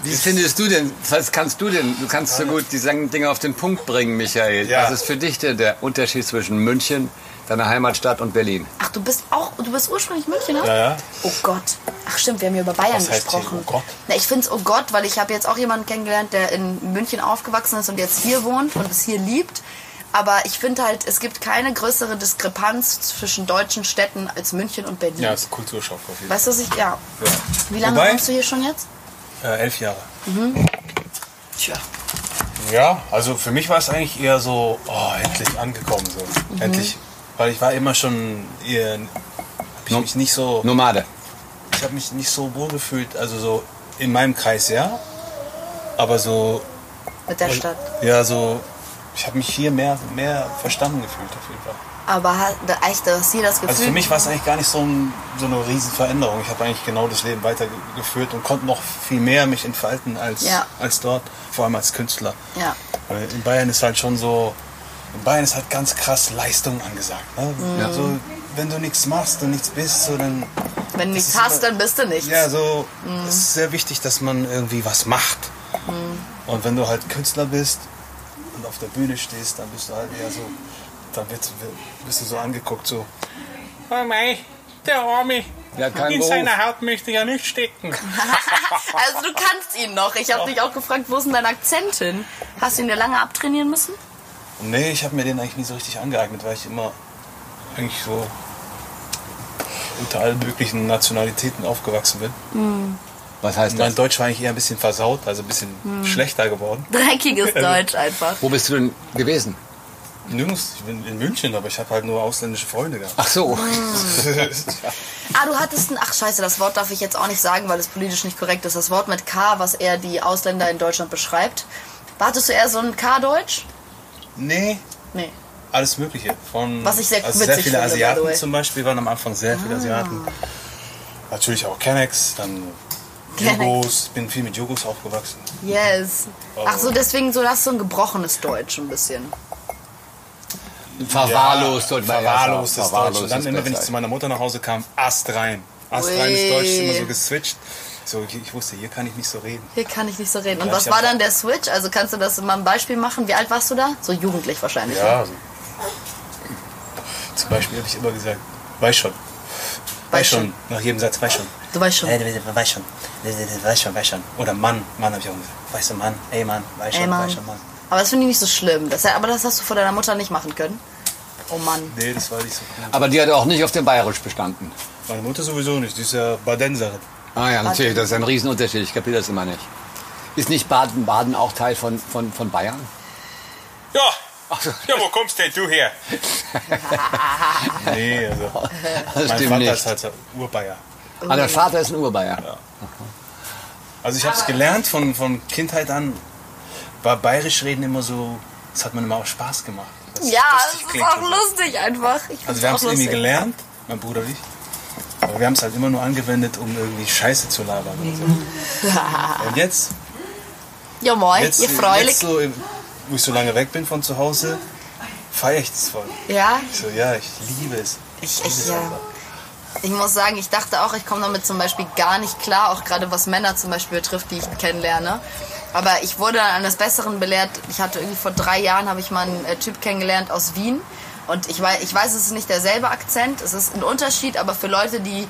[SPEAKER 4] Wie findest du denn, was kannst du denn, du kannst so gut die Dinge auf den Punkt bringen, Michael.
[SPEAKER 5] Ja.
[SPEAKER 4] Was ist für dich denn der Unterschied zwischen München, deiner Heimatstadt und Berlin?
[SPEAKER 2] Ach, du bist auch, du bist ursprünglich Münchner?
[SPEAKER 5] Ja, ja.
[SPEAKER 2] Oh Gott. Ach stimmt, wir haben ja über Bayern
[SPEAKER 5] Was heißt hier,
[SPEAKER 2] gesprochen.
[SPEAKER 5] oh Gott?
[SPEAKER 2] Na, ich find's oh Gott, weil ich habe jetzt auch jemanden kennengelernt, der in München aufgewachsen ist und jetzt hier wohnt und es hier liebt. Aber ich finde halt, es gibt keine größere Diskrepanz zwischen deutschen Städten als München und Berlin.
[SPEAKER 5] Ja, ist ein Kulturschock auf jeden Fall.
[SPEAKER 2] Weißt du, was ich, ja.
[SPEAKER 5] Ja.
[SPEAKER 2] Wie lange
[SPEAKER 5] Wobei-
[SPEAKER 2] wohnst du hier schon jetzt?
[SPEAKER 5] Äh, elf Jahre.
[SPEAKER 2] Tja.
[SPEAKER 5] Ja, also für mich war es eigentlich eher so, oh, endlich angekommen so.
[SPEAKER 2] Mhm.
[SPEAKER 5] Endlich. Weil ich war immer schon eher, hab ich
[SPEAKER 4] No-
[SPEAKER 5] mich nicht so,
[SPEAKER 4] Nomade.
[SPEAKER 5] ich habe mich nicht so wohl gefühlt, also so in meinem Kreis, ja. Aber so,
[SPEAKER 2] Mit der Stadt.
[SPEAKER 5] ja, so, ich habe mich hier mehr, mehr verstanden gefühlt auf jeden Fall.
[SPEAKER 2] Aber echt, du hast hier das Gefühl.
[SPEAKER 5] Also für mich war es eigentlich gar nicht so, ein, so eine riesen Veränderung. Ich habe eigentlich genau das Leben weitergeführt und konnte noch viel mehr mich entfalten als,
[SPEAKER 2] Ja.
[SPEAKER 5] als dort, vor allem als Künstler.
[SPEAKER 2] Ja.
[SPEAKER 5] Weil in Bayern ist halt schon so, in Bayern ist halt ganz krass Leistung angesagt. Ne?
[SPEAKER 2] Mhm.
[SPEAKER 5] So, wenn du nichts machst und nichts bist, so dann,
[SPEAKER 2] Wenn du nichts hast,
[SPEAKER 5] immer-
[SPEAKER 2] dann bist du nichts.
[SPEAKER 5] ja, so,
[SPEAKER 2] Mhm.
[SPEAKER 5] es ist sehr wichtig, dass man irgendwie was macht. Und wenn du halt Künstler bist und auf der Bühne stehst, dann bist du halt eher so, dann wird, bist du so angeguckt, so,
[SPEAKER 7] Oh mei, der
[SPEAKER 4] hat keinen
[SPEAKER 7] In
[SPEAKER 4] Beruf.
[SPEAKER 7] seiner Haut möchte ja nicht stecken.
[SPEAKER 2] Also du kannst ihn noch. Ich habe dich auch gefragt, wo ist denn dein Akzent hin? Hast du ihn dir lange abtrainieren müssen?
[SPEAKER 5] Nee, ich habe mir den eigentlich nie so richtig angeeignet, weil ich immer eigentlich so unter allen möglichen Nationalitäten aufgewachsen bin.
[SPEAKER 4] Was heißt
[SPEAKER 5] Mein
[SPEAKER 4] das?
[SPEAKER 5] Deutsch war eigentlich eher ein bisschen versaut, also ein bisschen schlechter geworden.
[SPEAKER 2] Dreckiges Deutsch einfach.
[SPEAKER 4] Wo bist du denn gewesen?
[SPEAKER 5] Nirgends, ich bin in München, aber ich habe halt nur ausländische Freunde gehabt.
[SPEAKER 4] Ach so.
[SPEAKER 2] Ah, du hattest ein... Ach scheiße, das Wort darf ich jetzt auch nicht sagen, weil es politisch nicht korrekt ist. Das Wort mit K, was eher die Ausländer in Deutschland beschreibt. Hattest du eher so ein K-Deutsch?
[SPEAKER 5] nee,
[SPEAKER 2] Nee.
[SPEAKER 5] alles Mögliche. Von,
[SPEAKER 2] Was ich sehr
[SPEAKER 5] also
[SPEAKER 2] witzig
[SPEAKER 5] sehr viele
[SPEAKER 2] finde.
[SPEAKER 5] Asiaten zum Beispiel waren am Anfang sehr viele Asiaten. Natürlich auch Kennex, dann. Jugos, bin viel mit Jugos aufgewachsen.
[SPEAKER 2] Yes. Ach so, deswegen so hast du ein gebrochenes Deutsch ein bisschen.
[SPEAKER 4] Verwahrlost
[SPEAKER 5] verwahrlostes Deutsch.
[SPEAKER 4] Verwahrlost
[SPEAKER 5] Und dann
[SPEAKER 4] ist
[SPEAKER 5] immer, wenn ich zu meiner Mutter nach Hause kam, astrein. Astreines
[SPEAKER 2] Ui.
[SPEAKER 5] Deutsch ist immer so geswitcht. So, ich, ich wusste, hier kann ich nicht so reden.
[SPEAKER 2] Hier kann ich nicht so reden. Und
[SPEAKER 5] Ja,
[SPEAKER 2] was war dann der Switch? Also kannst du das mal ein Beispiel machen? Wie alt warst du da? So jugendlich wahrscheinlich. ne?
[SPEAKER 5] Ja, also, zum Beispiel habe ich immer gesagt, weiß schon. Weiß schon. Nach jedem Satz, weiß schon.
[SPEAKER 2] Du weißt schon.
[SPEAKER 5] Äh, weiß schon. Weiß schon, weiß schon. Oder Mann, Mann habe ich auch gesagt. Weißt du, Mann, ey Mann, weiß schon, weiß schon, Mann.
[SPEAKER 2] Aber das finde ich nicht so schlimm. Das, aber das hast du vor deiner Mutter nicht machen können. Oh Mann.
[SPEAKER 5] Nee, das war nicht so cool.
[SPEAKER 4] Aber die hat auch nicht auf dem Bayerisch bestanden.
[SPEAKER 5] Meine Mutter sowieso nicht, die ist ja Badenserin.
[SPEAKER 4] Ah ja, natürlich, das ist ein Riesenunterschied. Ich kapiere das immer nicht. Ist nicht Baden-Baden auch Teil von, von, von Bayern?
[SPEAKER 7] Ja. Ja, wo kommst denn du her?
[SPEAKER 5] Nee, also.
[SPEAKER 4] Das
[SPEAKER 5] mein Vater
[SPEAKER 4] nicht.
[SPEAKER 5] ist halt Urbayer.
[SPEAKER 4] Ah, der Vater ist ein Urbayer.
[SPEAKER 5] Also ich habe es gelernt von, von Kindheit an, war bayerisch reden immer so, das hat mir immer auch Spaß gemacht. Das
[SPEAKER 2] Ja, es ist auch
[SPEAKER 5] so.
[SPEAKER 2] lustig einfach. Ich
[SPEAKER 5] Also wir haben es irgendwie gelernt, mein Bruder und ich. Aber wir haben es halt immer nur angewendet, um irgendwie Scheiße zu labern. So. Und jetzt,
[SPEAKER 2] Ja moin,
[SPEAKER 5] jetzt,
[SPEAKER 2] ihr Fräulich.
[SPEAKER 5] jetzt so, wo ich so lange weg bin von zu Hause, feiere ich das voll.
[SPEAKER 2] Ja,
[SPEAKER 5] Ich so, ja, ich liebe es.
[SPEAKER 2] ich,
[SPEAKER 5] liebe
[SPEAKER 2] ich,
[SPEAKER 5] es
[SPEAKER 2] ja.
[SPEAKER 5] einfach.
[SPEAKER 2] Ich muss sagen, ich dachte auch, ich komme damit zum Beispiel gar nicht klar, auch gerade was Männer zum Beispiel betrifft, die ich kennenlerne. Aber ich wurde dann eines Besseren belehrt. Ich hatte irgendwie vor drei Jahren habe ich mal einen äh, Typ kennengelernt aus Wien. Und ich weiß, ich weiß, es ist nicht derselbe Akzent, es ist ein Unterschied, aber für Leute, die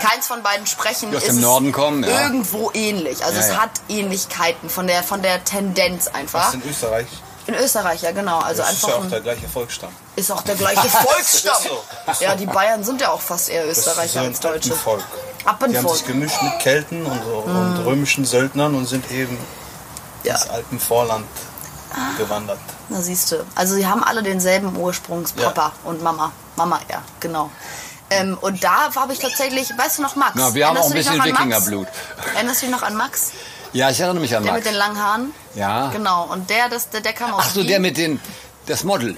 [SPEAKER 2] keins von beiden sprechen, ist es
[SPEAKER 4] kommen, ja.
[SPEAKER 2] irgendwo ähnlich. Also
[SPEAKER 4] Ja,
[SPEAKER 2] es
[SPEAKER 4] ja.
[SPEAKER 2] hat Ähnlichkeiten von der von der Tendenz einfach.
[SPEAKER 5] Was in Österreich?
[SPEAKER 2] In Österreich, ja genau. Also
[SPEAKER 5] Das ist ja
[SPEAKER 2] einfach
[SPEAKER 5] auch der gleiche Volksstamm.
[SPEAKER 2] ist auch der gleiche Volksstamm.
[SPEAKER 5] So,
[SPEAKER 2] Ja, die Bayern sind ja auch fast eher Österreicher als Deutsche.
[SPEAKER 5] Appenvolk. Die haben sich gemischt mit Kelten und, und römischen Söldnern und sind eben
[SPEAKER 2] Ja.
[SPEAKER 5] ins Alpenvorland gewandert.
[SPEAKER 2] Na siehst du. Also sie haben alle denselben Ursprungspapa und Mama. Mama, ja, genau. Ähm, und da habe ich tatsächlich, weißt du noch Max?
[SPEAKER 4] Na, wir haben
[SPEAKER 2] Erinnerst
[SPEAKER 4] auch ein
[SPEAKER 2] du dich
[SPEAKER 4] bisschen
[SPEAKER 2] noch an Max?
[SPEAKER 4] Wikingerblut.
[SPEAKER 2] Erinnerst du dich noch an Max?
[SPEAKER 4] Ja, ich erinnere mich an
[SPEAKER 2] Der
[SPEAKER 4] Max.
[SPEAKER 2] mit den langen Haaren?
[SPEAKER 4] Ja.
[SPEAKER 2] Genau. Und der, das, der, der kam aus
[SPEAKER 4] Ach so,
[SPEAKER 2] Wien.
[SPEAKER 4] der mit den, das Model.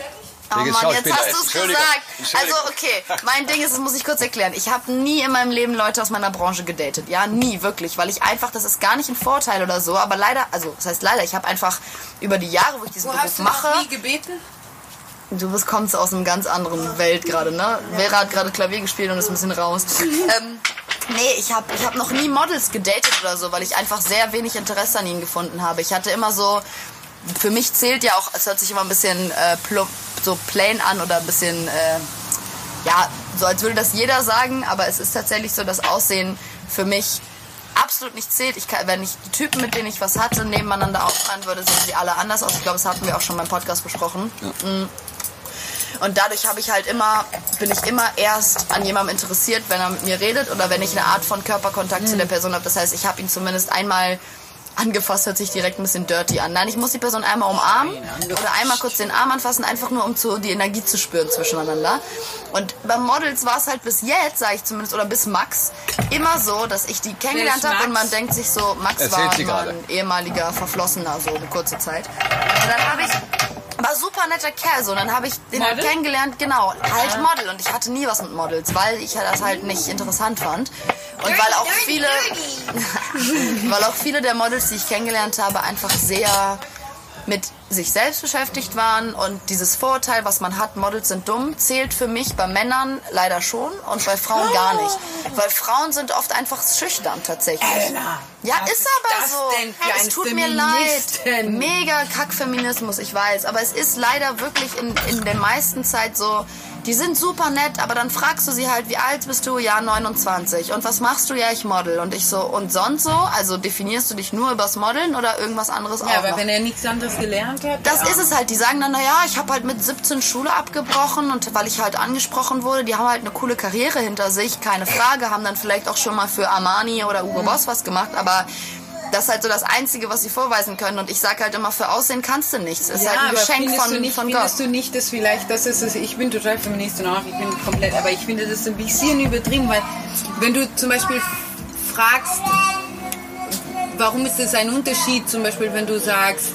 [SPEAKER 2] Oh Mann, jetzt hast du es
[SPEAKER 4] Entschuldigung,
[SPEAKER 2] gesagt. Also okay, mein Ding ist, das muss ich kurz erklären. Ich habe nie in meinem Leben Leute aus meiner Branche gedatet. Ja, nie, wirklich. Weil ich einfach, das ist gar nicht ein Vorteil oder so, aber leider, also das heißt leider, ich habe einfach über die Jahre, wo ich diesen
[SPEAKER 3] Wo
[SPEAKER 2] Beruf
[SPEAKER 3] hast du
[SPEAKER 2] mache...
[SPEAKER 3] nie gebeten?
[SPEAKER 2] Du bist, kommst aus einer ganz anderen Welt gerade, ne? Vera hat gerade Klavier gespielt und ist ein bisschen raus. ähm, nee, ich habe ich hab noch nie Models gedatet oder so, weil ich einfach sehr wenig Interesse an ihnen gefunden habe. Ich hatte immer so, für mich zählt ja auch, es hört sich immer ein bisschen äh, plump, so plain an oder ein bisschen, äh, ja, so als würde das jeder sagen, aber es ist tatsächlich so, das Aussehen für mich absolut nicht zählt. Ich kann, wenn ich die Typen, mit denen ich was hatte, nebeneinander aufschreiben würde, sehen sie alle anders aus. Ich glaube, das hatten wir auch schon beim Podcast besprochen. Mm. Und dadurch habe ich halt immer, bin ich immer erst an jemandem interessiert, wenn er mit mir redet oder wenn ich eine Art von Körperkontakt zu der Person habe. Das heißt, ich habe ihn zumindest einmal angefasst, hört sich direkt ein bisschen dirty an. Nein, ich muss die Person einmal umarmen oder einmal kurz den Arm anfassen, einfach nur um zu, die Energie zu spüren zwischeneinander. Und bei Models war es halt bis jetzt, sage ich zumindest, oder bis Max, immer so, dass ich die kennengelernt habe und man
[SPEAKER 3] Max?
[SPEAKER 2] denkt sich so, Max
[SPEAKER 4] Erzählt
[SPEAKER 2] war ein ehemaliger Verflossener, so eine kurze Zeit. Und dann habe ich, war super netter Kerl, so, und dann habe ich den halt kennengelernt, genau, halt Model. Und ich hatte nie was mit Models, weil ich das halt nicht interessant fand. Und weil auch viele, weil auch viele der Models, die ich kennengelernt habe, einfach sehr mit sich selbst beschäftigt waren und dieses Vorurteil, was man hat, Models sind dumm, zählt für mich bei Männern leider schon und bei Frauen gar nicht. Weil Frauen sind oft einfach schüchtern tatsächlich.
[SPEAKER 3] Ella,
[SPEAKER 2] Ja, ist
[SPEAKER 3] ist
[SPEAKER 2] aber so. es tut mir leid. Mega Kackfeminismus, ich weiß. Aber es ist leider wirklich in, in der meisten Zeit so, die sind super nett, aber dann fragst du sie halt, wie alt bist du? Ja, 29. Und was machst du? Ja, ich model. Und ich so, und sonst so? Also definierst du dich nur übers Modeln oder irgendwas anderes
[SPEAKER 3] Ja,
[SPEAKER 2] auch
[SPEAKER 3] aber
[SPEAKER 2] noch?
[SPEAKER 3] wenn er nichts anderes gelernt hat.
[SPEAKER 2] Das
[SPEAKER 3] ja.
[SPEAKER 2] ist es halt. Die sagen dann, naja, ich habe halt mit 17 Schule abgebrochen und weil ich halt angesprochen wurde, die haben halt eine coole Karriere hinter sich, keine Frage, haben dann vielleicht auch schon mal für Armani oder Hugo Boss was gemacht, aber das ist halt so das Einzige, was sie vorweisen können. Und ich sag halt immer, für Aussehen kannst du nichts. Es ist
[SPEAKER 3] Ja,
[SPEAKER 2] halt ein Geschenk
[SPEAKER 3] findest
[SPEAKER 2] von,
[SPEAKER 3] nicht,
[SPEAKER 2] von
[SPEAKER 3] findest
[SPEAKER 2] Gott.
[SPEAKER 3] du nicht, dass vielleicht, das ist es, ich bin total Feminist und auch, ich bin komplett, aber ich finde das ein bisschen übertrieben, weil wenn du zum Beispiel fragst, warum ist es ein Unterschied, zum Beispiel wenn du sagst,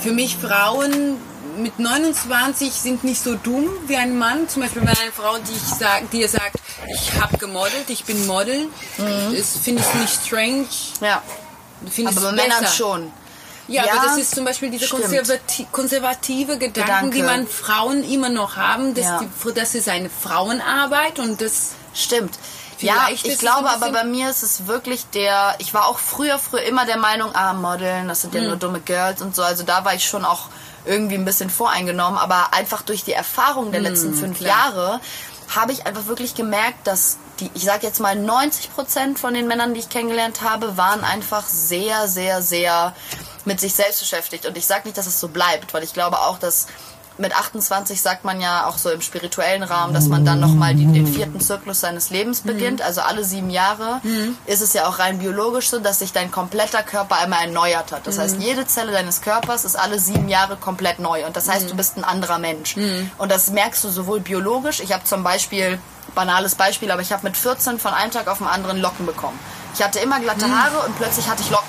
[SPEAKER 3] für mich Frauen mit 29 sind nicht so dumm wie ein Mann. Zum Beispiel wenn eine Frau, die ich sag, dir sagt, ich habe gemodelt, ich bin Model, das finde ich nicht strange.
[SPEAKER 2] Ja,
[SPEAKER 3] Finde
[SPEAKER 2] aber bei Männern schon.
[SPEAKER 3] Ja,
[SPEAKER 2] Ja,
[SPEAKER 3] aber das ist zum Beispiel diese konservati konservative Gedanken,
[SPEAKER 2] Gedanke.
[SPEAKER 3] die man Frauen immer noch haben, dass
[SPEAKER 2] Ja.
[SPEAKER 3] die, das ist eine Frauenarbeit und das
[SPEAKER 2] Stimmt. Ja, ich glaube aber bei mir ist es wirklich der, ich war auch früher, früher immer der Meinung, ah, Modeln, das sind ja
[SPEAKER 3] Hm.
[SPEAKER 2] nur dumme Girls und so. Also da war ich schon auch irgendwie ein bisschen voreingenommen. Aber einfach durch die Erfahrung der letzten fünf
[SPEAKER 3] Hm, klar.
[SPEAKER 2] Jahre habe ich einfach wirklich gemerkt, dass die, ich sage jetzt mal 90 Prozent von den Männern, die ich kennengelernt habe, waren einfach sehr, sehr, sehr mit sich selbst beschäftigt. Und ich sage nicht, dass es so bleibt, weil ich glaube auch, dass mit 28 sagt man ja auch so im spirituellen Rahmen, dass man dann nochmal den vierten Zyklus seines Lebens beginnt. Also alle sieben Jahre ist es ja auch rein biologisch so, dass sich dein kompletter Körper einmal erneuert hat. Das heißt, jede Zelle deines Körpers ist alle sieben Jahre komplett neu. Und das heißt, du bist ein anderer Mensch. Und das merkst du sowohl biologisch. Ich habe zum Beispiel, banales Beispiel, aber ich habe mit 14 von einem Tag auf den anderen Locken bekommen. Ich hatte immer glatte Haare und plötzlich hatte ich Locken.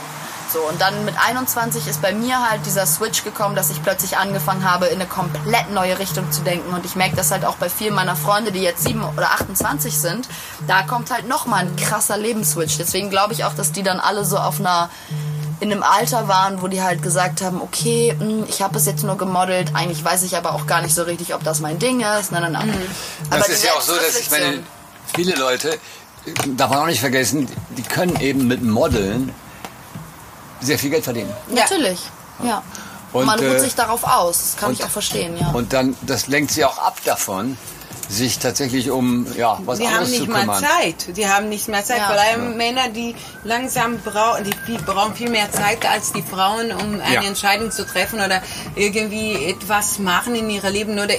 [SPEAKER 2] So, und dann mit 21 ist bei mir halt dieser Switch gekommen, dass ich plötzlich angefangen habe, in eine komplett neue Richtung zu denken. Und ich merke das halt auch bei vielen meiner Freunde, die jetzt 7 oder 28 sind. Da kommt halt nochmal ein krasser Lebensswitch. Deswegen glaube ich auch, dass die dann alle so auf einer in einem Alter waren, wo die halt gesagt haben, okay, mh, ich habe es jetzt nur gemodelt, eigentlich weiß ich aber auch gar nicht so richtig, ob das mein Ding ist. Nein, nein, nein. Aber
[SPEAKER 4] Das
[SPEAKER 2] die
[SPEAKER 4] ist ja auch so, dass ich meine, viele Leute, darf man auch nicht vergessen, die können eben mit Modeln sehr viel Geld verdienen.
[SPEAKER 2] Natürlich, ja.
[SPEAKER 4] Und,
[SPEAKER 2] man ruht
[SPEAKER 4] äh,
[SPEAKER 2] sich darauf aus, das kann ich
[SPEAKER 4] und-
[SPEAKER 2] auch verstehen, ja.
[SPEAKER 4] Und dann, das lenkt sie auch ab davon, sich tatsächlich um ja, was
[SPEAKER 3] Die haben
[SPEAKER 4] anderes zu
[SPEAKER 3] nicht mal
[SPEAKER 4] kümmern.
[SPEAKER 3] Zeit. Die haben nicht mehr Zeit.
[SPEAKER 2] Ja.
[SPEAKER 3] Vor allem Männer, die langsam brauchen, die viel, brauchen viel mehr Zeit als die Frauen, um eine
[SPEAKER 4] Ja.
[SPEAKER 3] Entscheidung zu treffen oder irgendwie etwas machen in ihrem Leben oder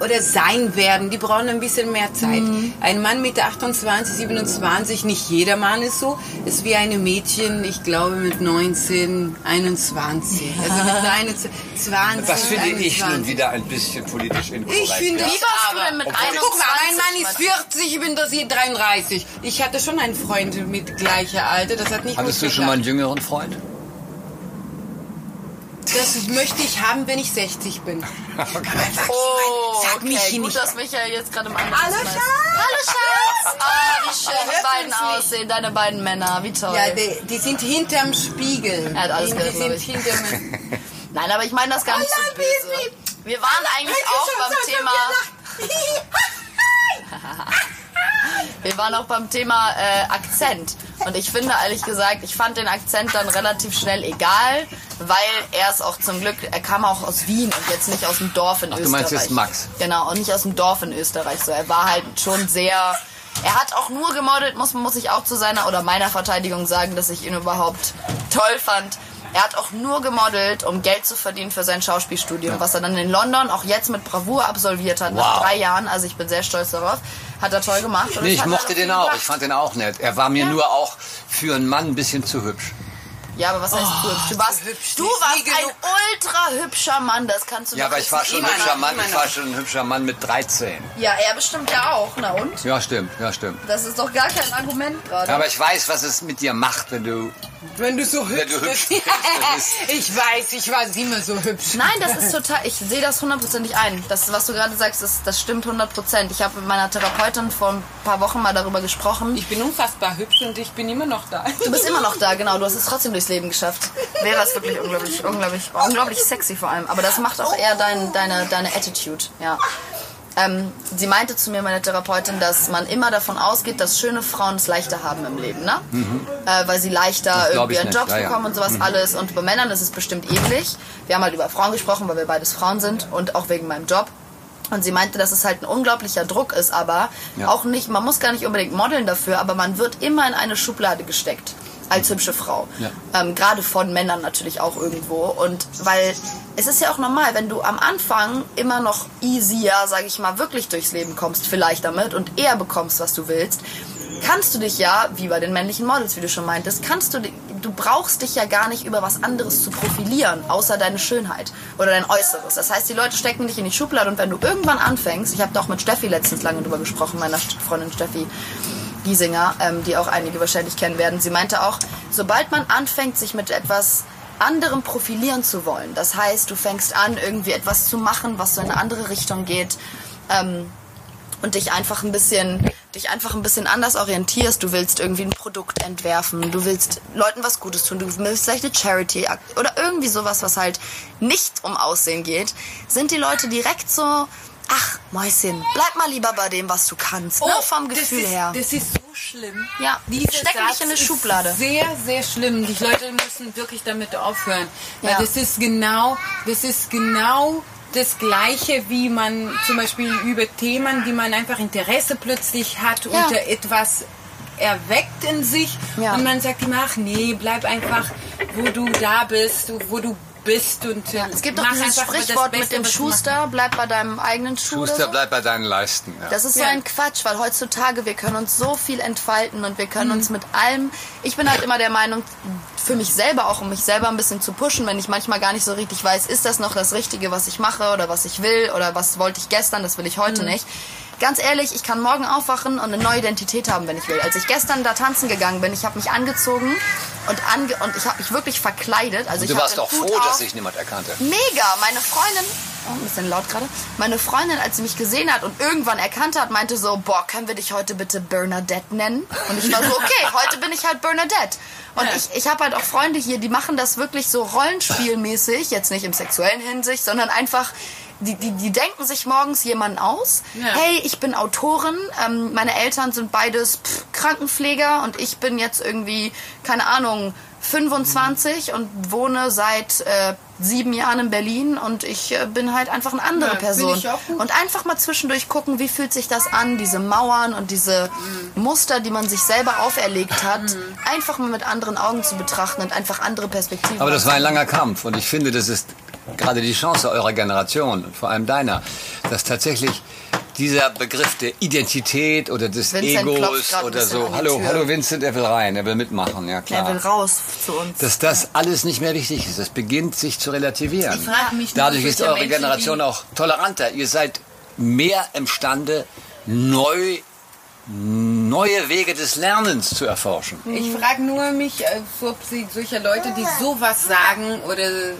[SPEAKER 3] oder sein werden. Die brauchen ein bisschen mehr Zeit. Ein Mann mit 28, 27, nicht jeder Mann ist so, ist wie eine Mädchen, ich glaube mit 19, 21. Also mit 21, 20,
[SPEAKER 4] Das finde ich nun
[SPEAKER 3] 21.
[SPEAKER 4] wieder ein bisschen politisch inkorrekt.
[SPEAKER 3] Ich finde
[SPEAKER 4] ja.
[SPEAKER 2] du
[SPEAKER 3] aber.
[SPEAKER 2] mit
[SPEAKER 3] Guck mal, mein
[SPEAKER 2] 21,
[SPEAKER 3] Mann ist 40, ich bin das hier 33. Ich hatte schon einen Freund mit gleicher Alter, das hat nicht
[SPEAKER 4] Hattest du schon mal einen jüngeren Freund?
[SPEAKER 3] Das möchte ich haben, wenn ich 60 bin.
[SPEAKER 2] Oh,
[SPEAKER 3] Sag
[SPEAKER 2] okay.
[SPEAKER 3] mich hier
[SPEAKER 2] Gut,
[SPEAKER 3] nicht.
[SPEAKER 2] dass Michael jetzt gerade im anderen
[SPEAKER 3] Hallo. Schatz.
[SPEAKER 2] Hallo Schatz! Ah, wie schön die beiden
[SPEAKER 3] uns nicht.
[SPEAKER 2] aussehen, deine beiden Männer, wie toll.
[SPEAKER 3] Ja, die, die sind hinterm Spiegel.
[SPEAKER 2] Er hat alles
[SPEAKER 3] die,
[SPEAKER 2] gehört,
[SPEAKER 3] die sind hinterm...
[SPEAKER 2] Nein, aber ich meine das gar nicht so
[SPEAKER 3] Oh,
[SPEAKER 2] böse. Wir waren eigentlich auch beim Thema, wir waren auch beim Thema äh, Akzent. Und ich finde ehrlich gesagt, ich fand den Akzent dann relativ schnell egal, weil er ist auch zum Glück, er kam auch aus Wien und jetzt nicht aus dem Dorf in
[SPEAKER 4] Ach, du
[SPEAKER 2] Österreich.
[SPEAKER 4] meinst jetzt Max?
[SPEAKER 2] Genau, und nicht aus dem Dorf in Österreich. So, er war halt schon sehr. Er hat auch nur gemodelt, muss, muss ich auch zu seiner oder meiner Verteidigung sagen, dass ich ihn überhaupt toll fand. Er hat auch nur gemodelt, um Geld zu verdienen für sein Schauspielstudium, was er dann in London auch jetzt mit Bravour absolviert hat, nach
[SPEAKER 4] Wow.
[SPEAKER 2] drei Jahren. Also ich bin sehr stolz darauf. Hat er toll gemacht.
[SPEAKER 4] Nee, ich mochte den auch.
[SPEAKER 2] gebracht.
[SPEAKER 4] Ich fand den auch nett. Er war mir
[SPEAKER 2] Ja.
[SPEAKER 4] nur auch für einen Mann ein bisschen zu hübsch.
[SPEAKER 2] Ja, aber was heißt du hübsch? Du warst,
[SPEAKER 3] hübsch,
[SPEAKER 2] du warst ein ultra hübscher Mann, das kannst du
[SPEAKER 4] Ja, aber ich war
[SPEAKER 2] nicht
[SPEAKER 4] schon ein hübscher Mann. Ich war schon ein hübscher Mann mit 13.
[SPEAKER 2] Ja, er bestimmt ja auch. Na und?
[SPEAKER 4] Ja, stimmt. Ja, stimmt.
[SPEAKER 2] Das ist doch gar kein Argument gerade.
[SPEAKER 4] Ja, aber ich weiß, was es mit dir macht, wenn du.
[SPEAKER 3] Wenn du so hübsch,
[SPEAKER 4] du hübsch
[SPEAKER 3] bist. ich weiß, ich war immer so hübsch.
[SPEAKER 2] Nein, das ist total, ich sehe das hundertprozentig ein. Das, was du gerade sagst, das, das stimmt hundertprozentig. Ich habe mit meiner Therapeutin vor ein paar Wochen mal darüber gesprochen.
[SPEAKER 3] Ich bin unfassbar hübsch und ich bin immer noch da.
[SPEAKER 2] Du bist immer noch da, genau. Du hast es trotzdem durchs Leben geschafft. Wäre es wirklich unglaublich, unglaublich, unglaublich sexy vor allem. Aber das macht auch eher dein, deine, deine Attitude, ja. Ähm, sie meinte zu mir, meine Therapeutin, dass man immer davon ausgeht, dass schöne Frauen es leichter haben im Leben, ne? Äh, weil sie leichter irgendwie einen Job
[SPEAKER 4] ja, ja.
[SPEAKER 2] bekommen und sowas alles. Und bei Männern ist es bestimmt ähnlich. Wir haben halt über Frauen gesprochen, weil wir beides Frauen sind und auch wegen meinem Job. Und sie meinte, dass es halt ein unglaublicher Druck ist, aber
[SPEAKER 4] Ja.
[SPEAKER 2] auch nicht, man muss gar nicht unbedingt modeln dafür, aber man wird immer in eine Schublade gesteckt als hübsche Frau.
[SPEAKER 4] Ja.
[SPEAKER 2] Ähm, Gerade von Männern natürlich auch irgendwo. Und weil es ist ja auch normal, wenn du am Anfang immer noch easier, sag ich mal, wirklich durchs Leben kommst, vielleicht damit und eher bekommst, was du willst, kannst du dich ja, wie bei den männlichen Models, wie du schon meintest, kannst du, du brauchst dich ja gar nicht über was anderes zu profilieren, außer deine Schönheit oder dein Äußeres. Das heißt, die Leute stecken dich in die Schublade und wenn du irgendwann anfängst, ich habe da auch mit Steffi letztens lange drüber gesprochen, meiner Freundin Steffi, Giesinger, ähm, die auch einige wahrscheinlich kennen werden. Sie meinte auch, sobald man anfängt, sich mit etwas anderem profilieren zu wollen, das heißt, du fängst an, irgendwie etwas zu machen, was so in eine andere Richtung geht, ähm, und dich einfach ein bisschen dich einfach ein bisschen anders orientierst, du willst irgendwie ein Produkt entwerfen, du willst Leuten was Gutes tun, du willst vielleicht eine Charity oder irgendwie sowas, was halt nicht um Aussehen geht, sind die Leute direkt so ach Mäuschen, bleib mal lieber bei dem, was du kannst, ne, vom Gefühl
[SPEAKER 3] Oh, das ist,
[SPEAKER 2] her.
[SPEAKER 3] Das ist so schlimm.
[SPEAKER 2] Ja,
[SPEAKER 3] Dieser
[SPEAKER 2] stecken dich in eine
[SPEAKER 3] ist
[SPEAKER 2] Schublade.
[SPEAKER 3] Sehr, sehr schlimm. Die Leute müssen wirklich damit aufhören. Weil
[SPEAKER 2] Ja.
[SPEAKER 3] das ist genau, das ist genau das Gleiche, wie man zum Beispiel über Themen, die man einfach Interesse plötzlich hat
[SPEAKER 2] Ja.
[SPEAKER 3] oder etwas erweckt in sich
[SPEAKER 2] Ja.
[SPEAKER 3] und man sagt immer, ach nee, bleib einfach, wo du da bist, wo du bist und äh,
[SPEAKER 2] Es gibt doch dieses Sprichwort mit dem Schuster, bleib bei deinem eigenen Schuh.
[SPEAKER 4] Schuster
[SPEAKER 2] so.
[SPEAKER 4] bleibt bei deinen Leisten. Ja.
[SPEAKER 2] Das ist so
[SPEAKER 3] Ja.
[SPEAKER 2] ein Quatsch, weil heutzutage wir können uns so viel entfalten und wir können
[SPEAKER 3] Mhm.
[SPEAKER 2] uns mit allem. Ich bin halt immer der Meinung, für mich selber auch, um mich selber ein bisschen zu pushen, wenn ich manchmal gar nicht so richtig weiß, ist das noch das Richtige, was ich mache oder was ich will oder was wollte ich gestern, das will ich heute
[SPEAKER 3] Mhm.
[SPEAKER 2] nicht. Ganz ehrlich, ich kann morgen aufwachen und eine neue Identität haben, wenn ich will. Als ich gestern da tanzen gegangen bin, ich habe mich angezogen und, ange und ich habe mich wirklich verkleidet. Also ich
[SPEAKER 4] Du
[SPEAKER 2] hab
[SPEAKER 4] warst auch
[SPEAKER 2] Hut
[SPEAKER 4] froh, dass
[SPEAKER 2] auf.
[SPEAKER 4] sich niemand erkannte.
[SPEAKER 2] Mega! Meine Freundin, oh, ein bisschen laut gerade, meine Freundin, als sie mich gesehen hat und irgendwann erkannt hat, meinte so, boah, können wir dich heute bitte Bernadette nennen? Und ich war so, okay, heute bin ich halt Bernadette. Und ich, ich habe halt auch Freunde hier, die machen das wirklich so rollenspielmäßig, jetzt nicht im sexuellen Hinsicht, sondern einfach, die, die, die denken sich morgens jemanden aus.
[SPEAKER 3] Ja.
[SPEAKER 2] Hey, ich bin Autorin, ähm, meine Eltern sind beides pff, Krankenpfleger und ich bin jetzt irgendwie, keine Ahnung, 25 und wohne seit äh, sieben Jahren in Berlin und ich äh, bin halt einfach eine andere
[SPEAKER 3] Ja,
[SPEAKER 2] Person. Und einfach mal zwischendurch gucken, wie fühlt sich das an, diese Mauern und diese
[SPEAKER 3] Mhm.
[SPEAKER 2] Muster, die man sich selber auferlegt hat, einfach mal mit anderen Augen zu betrachten und einfach andere Perspektiven.
[SPEAKER 4] Aber das war ein langer Kampf und ich finde, das ist gerade die Chance eurer Generation und vor allem deiner, dass tatsächlich dieser Begriff der Identität oder des
[SPEAKER 2] Vincent
[SPEAKER 4] Egos oder so, hallo,
[SPEAKER 2] Tür.
[SPEAKER 4] hallo Vincent, er will rein, er will mitmachen, ja klar.
[SPEAKER 2] Er will raus zu uns.
[SPEAKER 4] dass das alles nicht mehr wichtig ist. Es beginnt sich zu relativieren.
[SPEAKER 3] Ich frage mich nur,
[SPEAKER 4] Dadurch ist
[SPEAKER 3] solche
[SPEAKER 4] eure
[SPEAKER 3] Menschen,
[SPEAKER 4] Generation auch toleranter. Ihr seid mehr imstande, neu, neue Wege des Lernens zu erforschen.
[SPEAKER 3] Ich frage nur mich, äh, ob sie solche Leute, die sowas sagen oder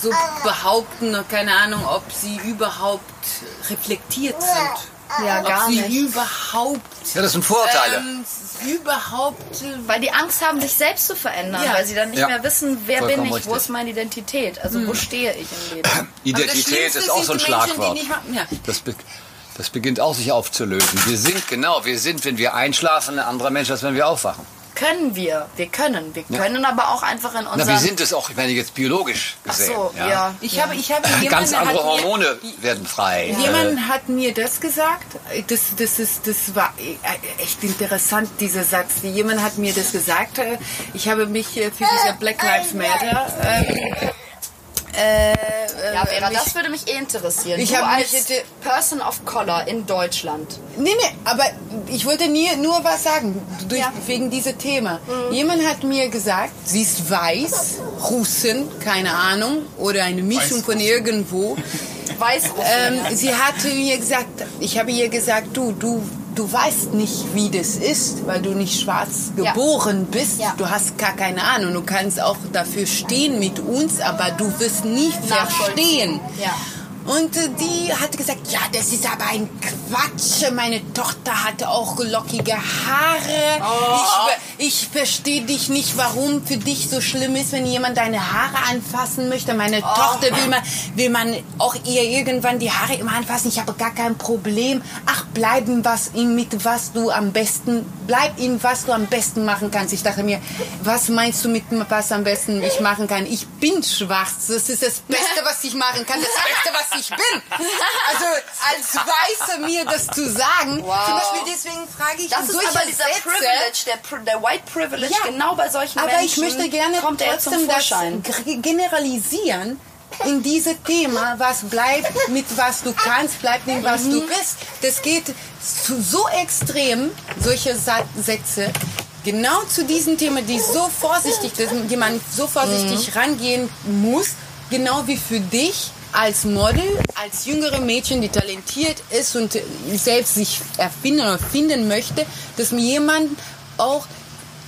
[SPEAKER 3] so behaupten, keine Ahnung, ob sie überhaupt reflektiert sind.
[SPEAKER 2] Ja,
[SPEAKER 3] ob
[SPEAKER 2] gar
[SPEAKER 3] sie
[SPEAKER 2] nicht.
[SPEAKER 3] überhaupt
[SPEAKER 4] Ja, das sind Vorurteile.
[SPEAKER 3] ähm, überhaupt äh,
[SPEAKER 2] Weil die Angst haben, sich selbst zu verändern,
[SPEAKER 3] Ja.
[SPEAKER 2] weil sie dann nicht
[SPEAKER 4] Ja.
[SPEAKER 2] mehr wissen, wer
[SPEAKER 4] Vollkommen
[SPEAKER 2] bin ich, wo
[SPEAKER 4] richtig.
[SPEAKER 2] ist meine Identität, also wo stehe ich im Leben.
[SPEAKER 4] Identität ist auch so ein
[SPEAKER 3] Menschen,
[SPEAKER 4] Schlagwort.
[SPEAKER 3] nicht machen- ja.
[SPEAKER 4] Das, be das beginnt auch sich aufzulösen. Wir sind, genau, wir sind, wenn wir einschlafen, ein anderer Mensch, als wenn wir aufwachen.
[SPEAKER 2] Können wir, wir können, wir können aber auch einfach in
[SPEAKER 4] Na,
[SPEAKER 2] unserem...
[SPEAKER 4] wir sind es auch, ich meine jetzt biologisch
[SPEAKER 2] Ach
[SPEAKER 4] gesehen.
[SPEAKER 2] so, ja.
[SPEAKER 3] Ich habe, ich habe
[SPEAKER 4] Ganz
[SPEAKER 3] jemanden
[SPEAKER 4] andere
[SPEAKER 3] hat mir-
[SPEAKER 4] Hormone werden frei. Äh,
[SPEAKER 3] Jemand hat mir das gesagt. Das, das, ist, das war echt interessant, dieser Satz. Jemand hat mir das gesagt. äh, Ich habe mich äh, für diese Black Lives Matter. ähm, Äh, äh,
[SPEAKER 2] Ja, Vera,
[SPEAKER 3] mich-
[SPEAKER 2] das würde mich eh interessieren.
[SPEAKER 3] Ich
[SPEAKER 2] du
[SPEAKER 3] hab
[SPEAKER 2] als
[SPEAKER 3] hätte-
[SPEAKER 2] Person of Color in Deutschland.
[SPEAKER 3] Nee, nee, aber ich wollte nie, nur was sagen, durch,
[SPEAKER 2] Ja.
[SPEAKER 3] wegen diesem Thema. Jemand hat mir gesagt, sie ist weiß, Russin, keine Ahnung, oder eine Mischung von irgendwo.
[SPEAKER 2] Weiß
[SPEAKER 3] Ähm, sie hatte mir gesagt, ich habe ihr gesagt, du, du, du weißt nicht, wie das ist, weil du nicht schwarz
[SPEAKER 2] Ja.
[SPEAKER 3] geboren bist.
[SPEAKER 2] Ja.
[SPEAKER 3] Du hast gar keine Ahnung. Du kannst auch dafür stehen mit uns, aber du wirst nicht
[SPEAKER 2] Nachvollziehen.
[SPEAKER 3] verstehen.
[SPEAKER 2] Ja.
[SPEAKER 3] Und die hat gesagt, ja, das ist aber ein Quatsch. Meine Tochter hatte auch lockige Haare.
[SPEAKER 2] Oh.
[SPEAKER 3] Ich, ich verstehe dich nicht, warum für dich so schlimm ist, wenn jemand deine Haare anfassen möchte. Meine
[SPEAKER 2] Oh.
[SPEAKER 3] Tochter will man, will man auch ihr irgendwann die Haare immer anfassen. Ich habe gar kein Problem. Ach, bleib ihm was mit was du am besten, bleib ihm was du am besten machen kannst. Ich dachte mir, was meinst du mit was am besten ich machen kann? Ich bin schwarz. Das ist das Beste, was ich machen kann. Das Beste, was ich bin. Also als Weiße mir das zu sagen.
[SPEAKER 2] Wow.
[SPEAKER 3] Zum Beispiel deswegen frage ich
[SPEAKER 2] Das ist aber dieser
[SPEAKER 3] Sätze,
[SPEAKER 2] Privilege, der, Pri- der White Privilege,
[SPEAKER 3] Ja.
[SPEAKER 2] genau bei solchen
[SPEAKER 3] aber
[SPEAKER 2] Menschen
[SPEAKER 3] ich möchte gerne
[SPEAKER 2] kommt
[SPEAKER 3] trotzdem das generalisieren in dieses Thema, was bleibt mit was du kannst, bleibt mit was du bist. Das geht zu, so extrem, solche Sätze, genau zu diesem Thema, die so vorsichtig, die man so vorsichtig rangehen muss, genau wie für dich als Model, als jüngere Mädchen, die talentiert ist und selbst sich erfinden oder finden möchte, dass mir jemand auch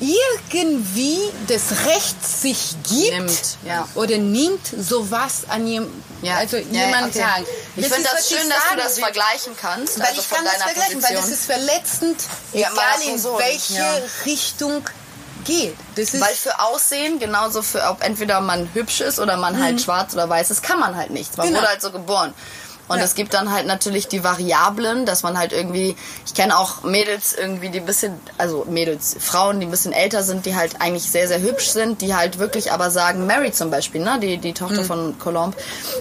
[SPEAKER 3] irgendwie das Recht sich gibt
[SPEAKER 2] Nimmt, ja.
[SPEAKER 3] oder nimmt sowas an jem, also jemand
[SPEAKER 2] okay.
[SPEAKER 3] sagen.
[SPEAKER 2] Ich finde das schön, dass du das vergleichen kannst.
[SPEAKER 3] Weil
[SPEAKER 2] also
[SPEAKER 3] ich kann das vergleichen, weil
[SPEAKER 2] Position.
[SPEAKER 3] das ist verletzend,
[SPEAKER 2] Ja,
[SPEAKER 3] egal in
[SPEAKER 2] Person,
[SPEAKER 3] welche
[SPEAKER 2] ja.
[SPEAKER 3] Richtung geht.
[SPEAKER 2] Weil für Aussehen, genauso für ob entweder man hübsch ist oder man halt schwarz oder weiß ist, kann man halt nichts. Man
[SPEAKER 3] Mhm. Genau.
[SPEAKER 2] wurde halt so geboren. Und
[SPEAKER 3] Ja.
[SPEAKER 2] es gibt dann halt natürlich die Variablen, dass man halt irgendwie, ich kenne auch Mädels irgendwie, die ein bisschen, also Mädels, Frauen, die ein bisschen älter sind, die halt eigentlich sehr, sehr hübsch sind, die halt wirklich aber sagen, Mary zum Beispiel, ne, die, die
[SPEAKER 3] Mhm.
[SPEAKER 2] Tochter von Colomb,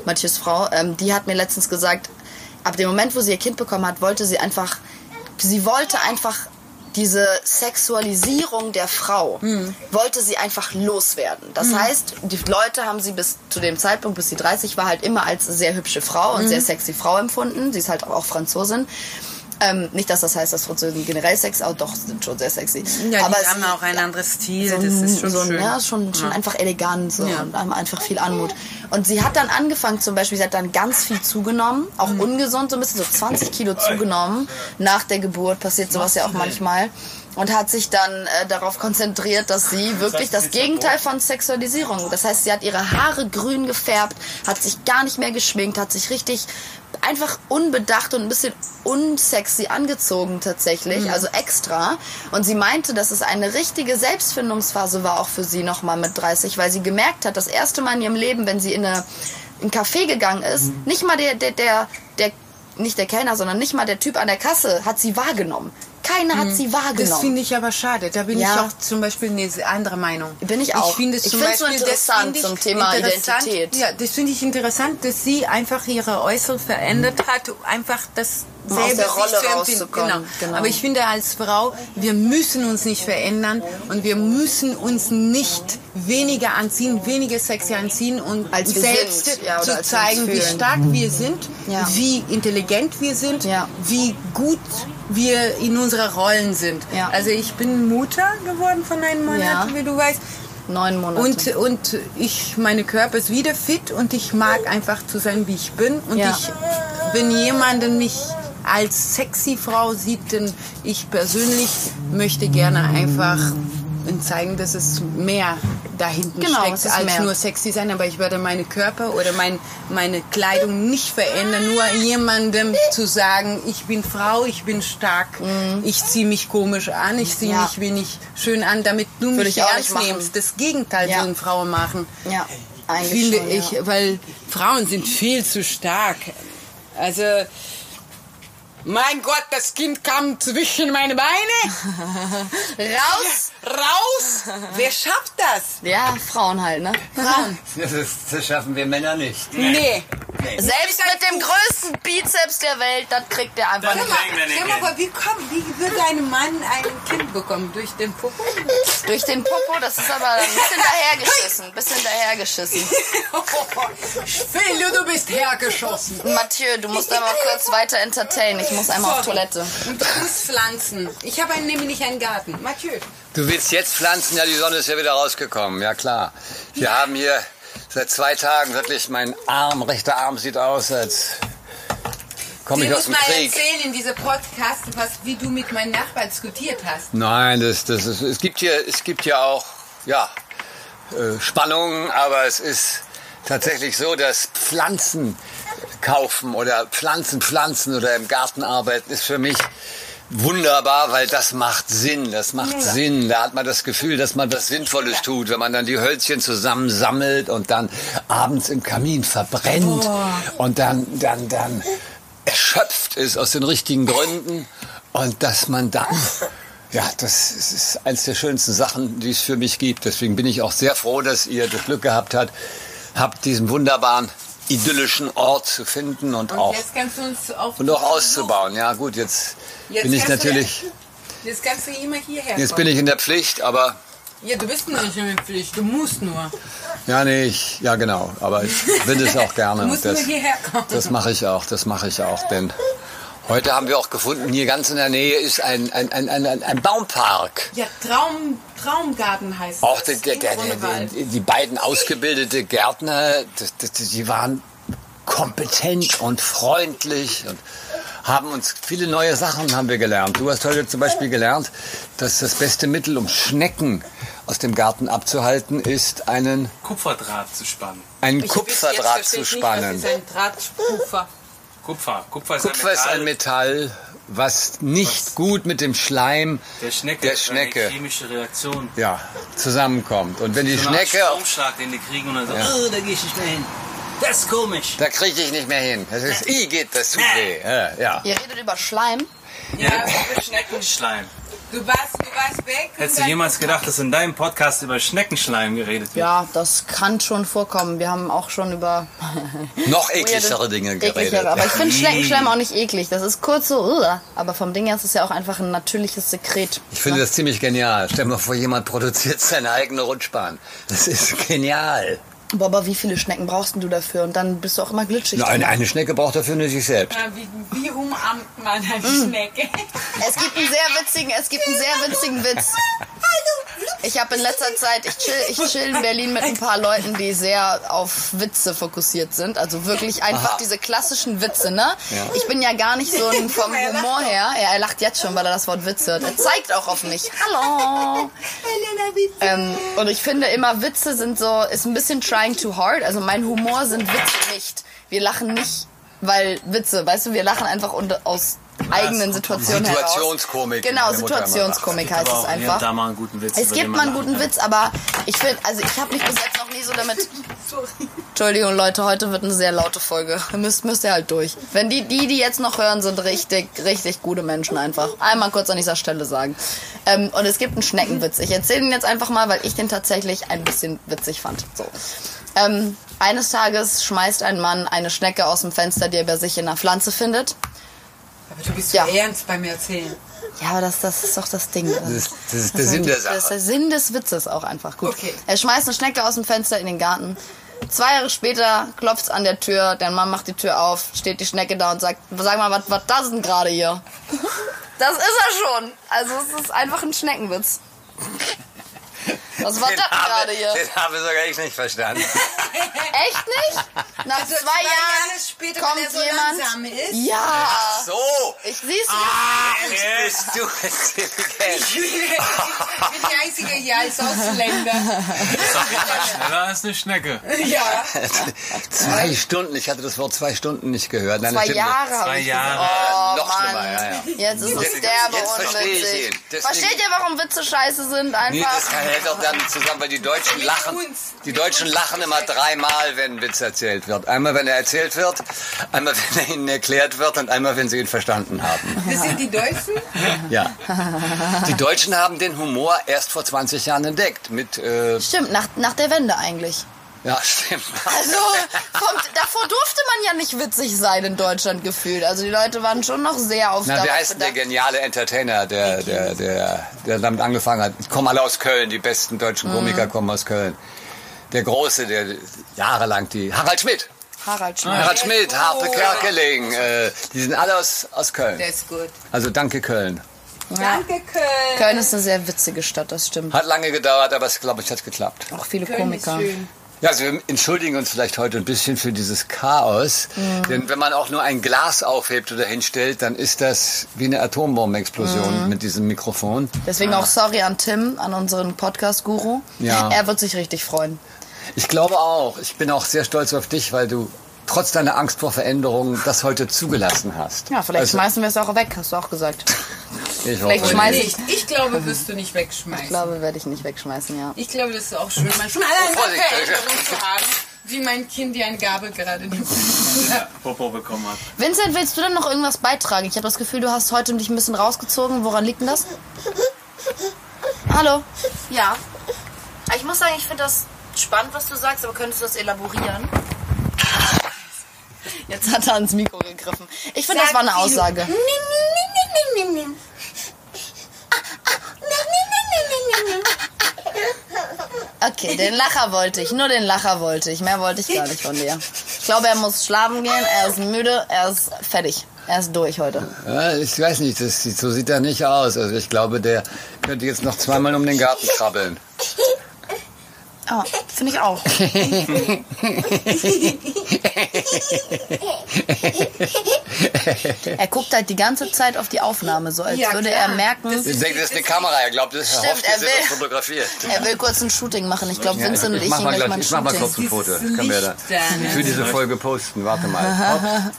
[SPEAKER 2] Mathias Frau, ähm, die hat mir letztens gesagt, ab dem Moment, wo sie ihr Kind bekommen hat, wollte sie einfach, sie wollte einfach diese Sexualisierung der Frau wollte sie einfach loswerden. Das heißt, die Leute haben sie bis zu dem Zeitpunkt, bis sie 30 war, halt immer als sehr hübsche Frau und sehr sexy Frau empfunden. Sie ist halt auch Franzosin. Ähm, nicht, dass das heißt, dass Franzosen generell Sex, aber doch sind schon sehr sexy.
[SPEAKER 8] Ja,
[SPEAKER 2] aber
[SPEAKER 8] die haben auch ein anderes Stil,
[SPEAKER 2] so,
[SPEAKER 8] das ist schon
[SPEAKER 2] so,
[SPEAKER 8] schön.
[SPEAKER 2] Ja, schon, schon einfach elegant so,
[SPEAKER 8] Ja.
[SPEAKER 2] und haben einfach viel Anmut. Und sie hat dann angefangen, zum Beispiel, sie hat dann ganz viel zugenommen, auch
[SPEAKER 8] Mhm.
[SPEAKER 2] ungesund, so ein bisschen so 20 Kilo zugenommen. Nach der Geburt passiert sowas ja auch manchmal. Und hat sich dann äh, darauf konzentriert, dass sie wirklich das Gegenteil von Sexualisierung. Das heißt, sie hat ihre Haare grün gefärbt, hat sich gar nicht mehr geschminkt, hat sich richtig einfach unbedacht und ein bisschen unsexy angezogen tatsächlich, also extra. Und sie meinte, dass es eine richtige Selbstfindungsphase war auch für sie nochmal mit 30, weil sie gemerkt hat, das erste Mal in ihrem Leben, wenn sie in eine, in ein Café gegangen ist, nicht mal der, der, der, der, nicht der Kellner, sondern nicht mal der Typ an der Kasse hat sie wahrgenommen. Keiner hat sie wahrgenommen.
[SPEAKER 3] Das finde ich aber schade. Da bin
[SPEAKER 2] Ja.
[SPEAKER 3] ich auch zum Beispiel eine andere Meinung.
[SPEAKER 2] Bin ich auch.
[SPEAKER 3] Ich finde es zum Beispiel, das
[SPEAKER 2] interessant
[SPEAKER 3] ich
[SPEAKER 2] zum Thema
[SPEAKER 3] interessant.
[SPEAKER 2] Identität.
[SPEAKER 3] Ja, das finde ich interessant, dass sie einfach ihre Äußere verändert hat, einfach das
[SPEAKER 2] Um aus
[SPEAKER 3] selber
[SPEAKER 2] der Rolle rauszukommen.
[SPEAKER 3] Genau.
[SPEAKER 2] Genau.
[SPEAKER 3] Aber ich finde als Frau, wir müssen uns nicht verändern und wir müssen uns nicht weniger anziehen, weniger sexy anziehen und
[SPEAKER 2] Als
[SPEAKER 3] selbst
[SPEAKER 2] ja,
[SPEAKER 3] zu
[SPEAKER 2] als
[SPEAKER 3] zeigen, wie stark wir sind,
[SPEAKER 2] Ja.
[SPEAKER 3] wie intelligent wir sind,
[SPEAKER 2] Ja.
[SPEAKER 3] wie gut wir in unserer Rollen sind.
[SPEAKER 2] Ja.
[SPEAKER 3] Also ich bin Mutter geworden von einem Monat,
[SPEAKER 2] Ja.
[SPEAKER 3] wie du weißt.
[SPEAKER 2] Neun Monate.
[SPEAKER 3] Und, und ich, meine Körper ist wieder fit und ich mag einfach zu sein, wie ich bin. Und
[SPEAKER 2] Ja.
[SPEAKER 3] ich, wenn jemand mich als sexy Frau sieht, denn ich persönlich möchte gerne einfach zeigen, dass es mehr da hinten
[SPEAKER 2] Genau,
[SPEAKER 3] steckt, als
[SPEAKER 2] mehr.
[SPEAKER 3] nur sexy sein. Aber ich werde meine Körper oder mein, meine Kleidung nicht verändern, nur jemandem zu sagen, ich bin Frau, ich bin stark, ich ziehe mich komisch an, ich ziehe
[SPEAKER 2] Mhm. Ja.
[SPEAKER 3] mich wenig schön an, damit du
[SPEAKER 2] Würde
[SPEAKER 3] mich ernst nimmst. Das Gegenteil
[SPEAKER 2] Ja.
[SPEAKER 3] sollen Frauen machen.
[SPEAKER 2] ja, eigentlich
[SPEAKER 3] Finde
[SPEAKER 2] schon,
[SPEAKER 3] ich,
[SPEAKER 2] Ja.
[SPEAKER 3] weil Frauen sind viel zu stark. Also, mein Gott, das Kind kam zwischen meine Beine.
[SPEAKER 2] Raus!
[SPEAKER 3] Raus! Wer schafft das?
[SPEAKER 2] Ja, Frauen halt, ne?
[SPEAKER 3] Frauen.
[SPEAKER 4] Das, ist, das schaffen wir Männer nicht.
[SPEAKER 3] Nee.
[SPEAKER 2] Selbst mit dem größten Bizeps der Welt, das kriegt er einfach
[SPEAKER 7] Das
[SPEAKER 2] nicht.
[SPEAKER 7] kriegen wir nicht
[SPEAKER 3] Sag mal,
[SPEAKER 7] hin.
[SPEAKER 3] aber wie, kommt, wie wird ein Mann ein Kind bekommen? Durch den Popo?
[SPEAKER 2] Durch den Popo, das ist aber ein bisschen dahergeschissen. Ein bisschen dahergeschissen.
[SPEAKER 3] Phil, du bist hergeschossen.
[SPEAKER 2] Mathieu, du musst einmal kurz weiter entertainen. Ich muss einmal auf
[SPEAKER 3] Sorry.
[SPEAKER 2] Toilette.
[SPEAKER 3] Und du musst pflanzen. Ich habe einen, nämlich einen Garten. Mathieu.
[SPEAKER 4] Du willst jetzt pflanzen? Ja, die Sonne ist ja wieder rausgekommen. Ja, klar. Wir haben hier seit zwei Tagen wirklich, mein Arm, rechter Arm sieht aus, als komme ich aus
[SPEAKER 3] muss
[SPEAKER 4] dem
[SPEAKER 3] mal
[SPEAKER 4] Krieg.
[SPEAKER 3] erzählen in diesem Podcast, was, wie du mit meinem Nachbarn diskutiert hast.
[SPEAKER 4] Nein, das, das ist, es gibt hier, es gibt hier auch, ja, äh, Spannungen, aber es ist tatsächlich so, dass Pflanzen kaufen oder Pflanzen pflanzen oder im Garten arbeiten ist für mich wunderbar, weil das macht Sinn, das macht Sinn. Da hat man das Gefühl, dass man was Sinnvolles tut, wenn man dann die Hölzchen zusammensammelt und dann abends im Kamin verbrennt und dann, dann, dann erschöpft ist aus den richtigen Gründen und dass man dann ja, das ist eines der schönsten Sachen, die es für mich gibt. Deswegen bin ich auch sehr froh, dass ihr das Glück gehabt habt, habt diesen wunderbaren idyllischen Ort zu finden und,
[SPEAKER 3] Und
[SPEAKER 4] auch und auch auszubauen. Ja, gut, jetzt,
[SPEAKER 3] Jetzt
[SPEAKER 4] bin ich
[SPEAKER 3] kannst du
[SPEAKER 4] natürlich
[SPEAKER 3] Jetzt kannst du immer hierher
[SPEAKER 4] jetzt
[SPEAKER 3] kommen.
[SPEAKER 4] bin ich in der Pflicht, aber
[SPEAKER 3] Ja, du bist noch nicht in der Pflicht. Du musst nur.
[SPEAKER 4] ja, nee, ich, ja genau, aber ich will es auch gerne
[SPEAKER 3] Du musst
[SPEAKER 4] das
[SPEAKER 3] nur hierher kommen.
[SPEAKER 4] das mache ich auch, das mache ich auch, denn heute haben wir auch gefunden, hier ganz in der Nähe ist ein ein, ein, ein, ein- Baumpark.
[SPEAKER 3] ja, Traum, Traumgarten heißt
[SPEAKER 4] Auch
[SPEAKER 3] das.
[SPEAKER 4] der, der, der,
[SPEAKER 3] in
[SPEAKER 4] der, die beiden ausgebildete Gärtner, die waren kompetent und freundlich und haben uns viele neue Sachen haben wir gelernt. Du hast heute zum Beispiel gelernt, dass das beste Mittel, um Schnecken aus dem Garten abzuhalten, ist, einen,
[SPEAKER 7] Kupferdraht zu spannen.
[SPEAKER 4] einen
[SPEAKER 3] Ich-
[SPEAKER 4] Kupferdraht
[SPEAKER 3] jetzt
[SPEAKER 4] zu spannen.
[SPEAKER 3] Nicht, was ist ein Drahtsprufer?
[SPEAKER 7] Kupfer. Kupfer ist
[SPEAKER 4] Kupfer ist ein Metall, was nicht gut mit dem Schleim
[SPEAKER 7] der Schnecke.
[SPEAKER 4] der Schnecke.
[SPEAKER 7] Eine chemische Reaktion.
[SPEAKER 4] ja, zusammenkommt. Und wenn die
[SPEAKER 7] So
[SPEAKER 4] Schnecke,
[SPEAKER 7] Stromschlag, den die kriegen und dann so, oh, da gehe ich nicht mehr hin. Das ist komisch.
[SPEAKER 4] da kriege ich nicht mehr hin. Das ist, i geht, das tut weh. Ja, ja.
[SPEAKER 2] Ihr redet über Schleim.
[SPEAKER 3] Ja, über Schnecken.
[SPEAKER 7] Schneckenschleim.
[SPEAKER 3] Du warst, du warst weg.
[SPEAKER 7] Hättest du jemals gedacht, dass in deinem Podcast über Schneckenschleim geredet wird?
[SPEAKER 2] Ja, das kann schon vorkommen. Wir haben auch schon über
[SPEAKER 4] Noch ekligere Dinge geredet.
[SPEAKER 2] ekligere. Aber ich finde. Schneckenschleim auch nicht eklig. Das ist kurz so, aber vom Ding her ist es ja auch einfach ein natürliches Sekret.
[SPEAKER 4] Ich finde das ziemlich genial. Stell dir mal vor, jemand produziert seine eigene Rutschbahn. Das ist genial.
[SPEAKER 2] Boah, aber wie viele Schnecken brauchst du dafür? Und dann bist du auch immer glitschig.
[SPEAKER 4] Na, eine, eine Schnecke braucht dafür nur sich selbst.
[SPEAKER 3] Ja, Wie, wie umarmt man eine
[SPEAKER 2] Mm.
[SPEAKER 3] Schnecke?
[SPEAKER 2] Es gibt einen sehr witzigen, es gibt einen sehr witzigen Witz. Ich habe in letzter Zeit, ich chill, ich chill in Berlin mit ein paar Leuten, die sehr auf Witze fokussiert sind. Also wirklich einfach
[SPEAKER 4] Aha.
[SPEAKER 2] diese klassischen Witze, ne? Ich bin ja gar nicht so ein vom Humor her. Ja, er lacht jetzt schon, weil er das Wort Witze hört. Er zeigt auch auf mich. Hallo. Ähm, und ich finde immer, Witze sind so, ist ein bisschen trying too hard. Also mein Humor sind Witze nicht. Wir lachen nicht, weil Witze, weißt du, wir lachen einfach unter, aus eigenen Situationen heraus.
[SPEAKER 4] Situationskomik.
[SPEAKER 2] Genau, Situationskomik heißt es einfach.
[SPEAKER 7] da mal einen guten Witz.
[SPEAKER 2] Es gibt mal einen guten Witz, aber ich finde, also ich habe mich bis jetzt noch nie so damit Entschuldigung, Leute, heute wird eine sehr laute Folge. Ihr müsst, müsst ihr halt durch. Wenn die, die, die jetzt noch hören, sind richtig, richtig gute Menschen einfach. Einmal kurz an dieser Stelle sagen. Ähm, und es gibt einen Schneckenwitz. Ich erzähle ihn jetzt einfach mal, weil ich den tatsächlich ein bisschen witzig fand. So. Ähm, eines Tages schmeißt ein Mann eine Schnecke aus dem Fenster, die er bei sich in einer Pflanze findet.
[SPEAKER 3] Aber du bist
[SPEAKER 2] Ja.
[SPEAKER 3] ernst beim Erzählen.
[SPEAKER 2] Ja, aber das, das ist doch das Ding.
[SPEAKER 4] Das ist, das ist der Sinn der
[SPEAKER 2] Das ist
[SPEAKER 4] Sache.
[SPEAKER 2] der Sinn des Witzes auch einfach. Gut.
[SPEAKER 3] Okay.
[SPEAKER 2] Er schmeißt eine Schnecke aus dem Fenster in den Garten. Zwei Jahre später klopft's an der Tür, der Mann macht die Tür auf, steht die Schnecke da und sagt, sag mal, was was das denn gerade hier? Das ist er schon. Also es ist einfach ein Schneckenwitz. Was war
[SPEAKER 4] Den
[SPEAKER 2] das
[SPEAKER 4] habe,
[SPEAKER 2] gerade hier?
[SPEAKER 4] den habe sogar ich nicht verstanden.
[SPEAKER 2] Echt nicht? Nach
[SPEAKER 3] Also
[SPEAKER 2] zwei, Jahren
[SPEAKER 3] Jahre später,
[SPEAKER 2] kommt
[SPEAKER 3] wenn er so
[SPEAKER 2] jemand.
[SPEAKER 3] langsam ist.
[SPEAKER 2] Ja.
[SPEAKER 4] So,
[SPEAKER 2] Ich sieh's
[SPEAKER 4] jetzt bist du intelligent.
[SPEAKER 3] Ich bin, ich bin die Einzige hier als Ausländer.
[SPEAKER 5] Schneller als eine Schnecke.
[SPEAKER 3] ja.
[SPEAKER 4] Zwei Stunden, ich hatte das Wort zwei Stunden nicht gehört. Nein, das
[SPEAKER 2] Zwei
[SPEAKER 4] nicht.
[SPEAKER 2] Jahre habe
[SPEAKER 5] Zwei
[SPEAKER 2] ich
[SPEAKER 5] Jahre.
[SPEAKER 2] Oh,
[SPEAKER 4] Noch schlimmer,
[SPEAKER 2] Mann.
[SPEAKER 4] ja, ja.
[SPEAKER 2] Jetzt ist es derbe
[SPEAKER 4] jetzt verstehe ich
[SPEAKER 2] unwitzig.
[SPEAKER 4] ihn. Deswegen-
[SPEAKER 2] Versteht ihr, warum Witze scheiße sind?
[SPEAKER 4] Nee,
[SPEAKER 2] Einfach.
[SPEAKER 4] das kann hält auch damit zusammen, weil die Deutschen lachen. Die Deutschen lachen immer dreimal, wenn ein Witz erzählt wird. Einmal, wenn er erzählt wird, einmal, wenn er ihnen erklärt wird und einmal, wenn sie ihn verstanden haben.
[SPEAKER 3] Das sind die Deutschen?
[SPEAKER 4] Ja. Die Deutschen haben den Humor erst vor 20 Jahren entdeckt. Mit, äh,
[SPEAKER 2] Stimmt, nach, nach der Wende eigentlich.
[SPEAKER 4] Ja, stimmt.
[SPEAKER 2] Also, vom, davor durfte man ja nicht witzig sein in Deutschland gefühlt. Also die Leute waren schon noch sehr auf
[SPEAKER 4] Na, wer heißt denn der geniale Entertainer, der, der, der, der damit angefangen hat? Die kommen alle aus Köln, die besten deutschen Komiker
[SPEAKER 2] Mhm.
[SPEAKER 4] kommen aus Köln. Der Große, der jahrelang die... Harald Schmidt.
[SPEAKER 2] Harald Schmidt.
[SPEAKER 4] Harald Schmidt,
[SPEAKER 3] gut.
[SPEAKER 4] Harpe Kerkeling, äh, die sind alle aus, aus Köln.
[SPEAKER 3] Der ist gut.
[SPEAKER 4] Also danke Köln.
[SPEAKER 3] Danke, Köln.
[SPEAKER 2] Köln ist eine sehr witzige Stadt, das stimmt.
[SPEAKER 4] Hat lange gedauert, aber es glaube ich hat geklappt.
[SPEAKER 2] Auch viele
[SPEAKER 3] Köln ist
[SPEAKER 2] Komiker.
[SPEAKER 4] Ja, also wir entschuldigen uns vielleicht heute ein bisschen für dieses Chaos,
[SPEAKER 2] Mhm.
[SPEAKER 4] denn wenn man auch nur ein Glas aufhebt oder hinstellt, dann ist das wie eine Atombombenexplosion
[SPEAKER 2] Mhm.
[SPEAKER 4] mit diesem Mikrofon.
[SPEAKER 2] Deswegen auch sorry an Tim, an unseren Podcast-Guru.
[SPEAKER 4] Ja.
[SPEAKER 2] Er wird sich richtig freuen.
[SPEAKER 4] Ich glaube auch. Ich bin auch sehr stolz auf dich, weil du trotz deiner Angst vor Veränderungen das heute zugelassen hast.
[SPEAKER 2] Ja, vielleicht
[SPEAKER 4] Also,
[SPEAKER 2] schmeißen wir es auch weg, hast du auch gesagt.
[SPEAKER 4] Ich
[SPEAKER 2] vielleicht
[SPEAKER 4] hoffe
[SPEAKER 2] schmeiß-
[SPEAKER 4] nicht.
[SPEAKER 3] Nicht. Ich glaube, wirst du nicht wegschmeißen.
[SPEAKER 2] Ich glaube, werde ich nicht wegschmeißen, ja.
[SPEAKER 3] Ich glaube, das ist auch schön, manchmal eine
[SPEAKER 4] Oh, Vorsicht.
[SPEAKER 3] Veränderung zu haben, wie mein Kind, die eine Gabel gerade nimmt.
[SPEAKER 5] Popo bekommen hat.
[SPEAKER 2] Vincent, willst du denn noch irgendwas beitragen? Ich habe das Gefühl, du hast heute dich ein bisschen rausgezogen. Woran liegt denn das? Hallo? Ja. Ich muss sagen, ich finde das spannend, was du sagst, aber könntest du das elaborieren? Jetzt hat er ans Mikro gegriffen. Ich finde, das war eine Aussage. Okay, den Lacher wollte ich. Nur den Lacher wollte ich. Mehr wollte ich gar nicht von dir. Ich glaube, er muss schlafen gehen. Er ist müde. Er ist fertig. Er ist durch heute.
[SPEAKER 4] Ja, ich weiß nicht, das sieht, so sieht er nicht aus. Also ich glaube, der könnte jetzt noch zweimal um den Garten krabbeln.
[SPEAKER 2] Ah, finde ich auch. er guckt halt die ganze Zeit auf die Aufnahme, so als
[SPEAKER 3] Ja,
[SPEAKER 2] würde
[SPEAKER 3] klar.
[SPEAKER 2] er merken,
[SPEAKER 3] Das
[SPEAKER 4] Ich denke, das ist eine Kamera. Er glaubt, er
[SPEAKER 2] Stimmt,
[SPEAKER 4] hofft,
[SPEAKER 2] er
[SPEAKER 4] er
[SPEAKER 2] will-
[SPEAKER 4] fotografiert.
[SPEAKER 2] er will kurz ein Shooting machen. Ich glaube,
[SPEAKER 4] Ja,
[SPEAKER 2] Vincent und ich
[SPEAKER 4] mach mal
[SPEAKER 2] gleich
[SPEAKER 4] gleich,
[SPEAKER 2] mal ein
[SPEAKER 4] ich mach mal kurz ein Foto. Das können wir da für diese Folge posten. Warte mal.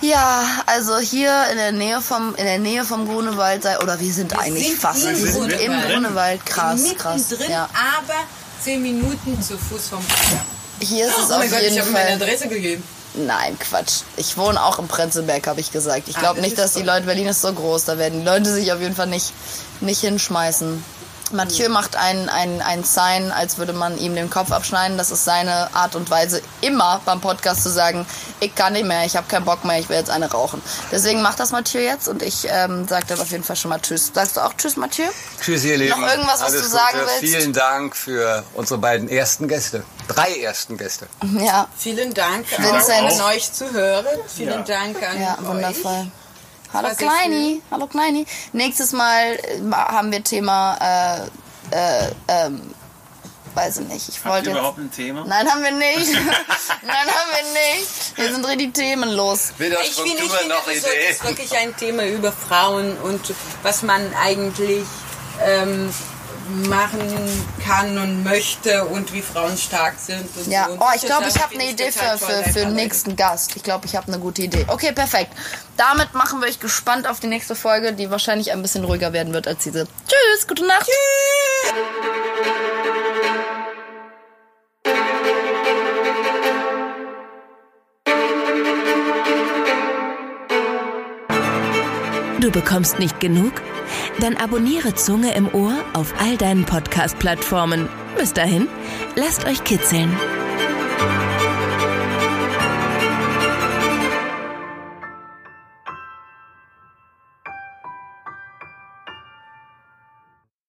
[SPEAKER 2] Ja, also hier in der Nähe vom in der Nähe vom Grunewald sei oder wir sind eigentlich
[SPEAKER 3] sind
[SPEAKER 2] fast
[SPEAKER 3] im
[SPEAKER 2] wir sind im
[SPEAKER 3] Grunewald.
[SPEAKER 2] Krass krass.
[SPEAKER 3] Mittendrin,
[SPEAKER 2] Ja.
[SPEAKER 3] aber zehn Minuten zu Fuß vom Wasser.
[SPEAKER 2] Hier ist es
[SPEAKER 3] Oh
[SPEAKER 2] auf
[SPEAKER 3] mein Gott, ich
[SPEAKER 2] jeden
[SPEAKER 3] habe meine. Adresse gegeben.
[SPEAKER 2] Nein, Quatsch. Ich wohne auch im Prenzlberg, habe ich gesagt. Ich
[SPEAKER 3] Ah,
[SPEAKER 2] glaube
[SPEAKER 3] das
[SPEAKER 2] nicht, dass die. Leute, Berlin ist so groß, da werden die Leute sich auf jeden Fall nicht, nicht hinschmeißen. Mathieu macht ein, ein, ein Sign, als würde man ihm den Kopf abschneiden. Das ist seine Art und Weise, immer beim Podcast zu sagen, ich kann nicht mehr, ich habe keinen Bock mehr, ich will jetzt eine rauchen. Deswegen macht das Mathieu jetzt und ich ähm, sage dann auf jeden Fall schon mal Tschüss. Sagst du auch Tschüss, Mathieu?
[SPEAKER 4] Tschüss, ihr Lieben.
[SPEAKER 2] Noch irgendwas, was
[SPEAKER 4] Alles
[SPEAKER 2] du sagen
[SPEAKER 4] Gute.
[SPEAKER 2] willst?
[SPEAKER 4] Vielen Dank für unsere beiden ersten Gäste. Drei ersten Gäste.
[SPEAKER 2] Ja,
[SPEAKER 3] Vielen Dank
[SPEAKER 2] Vincent.
[SPEAKER 3] auch an euch zu hören. Vielen Dank an
[SPEAKER 2] Ja,
[SPEAKER 3] euch.
[SPEAKER 2] wundervoll. Hallo Kleini, hallo Kleini. Nächstes Mal äh, haben wir Thema, äh, äh, ähm, weiß ich nicht. Ich
[SPEAKER 5] Habt
[SPEAKER 2] wollte
[SPEAKER 5] ihr
[SPEAKER 2] jetzt.
[SPEAKER 5] überhaupt ein Thema?
[SPEAKER 2] Nein, haben wir nicht. Nein, haben wir nicht. Wir sind richtig themenlos.
[SPEAKER 4] Weder
[SPEAKER 3] Ich finde, ich finde,
[SPEAKER 4] noch
[SPEAKER 3] das
[SPEAKER 4] Idee.
[SPEAKER 3] ist wirklich ein Thema über Frauen und was man eigentlich ähm, machen kann und möchte und wie Frauen stark sind.
[SPEAKER 2] Ja,
[SPEAKER 3] so.
[SPEAKER 2] Oh, ich glaube, ich habe eine Idee für, für, für den nächsten Gast. Ich glaube, ich habe eine gute Idee. Okay, perfekt. Damit machen wir euch gespannt auf die nächste Folge, die wahrscheinlich ein bisschen ruhiger werden wird als diese. Tschüss, gute Nacht. Tschüss.
[SPEAKER 1] Du bekommst nicht genug? Dann abonniere Zunge im Ohr auf all deinen Podcast-Plattformen. Bis dahin, lasst euch kitzeln.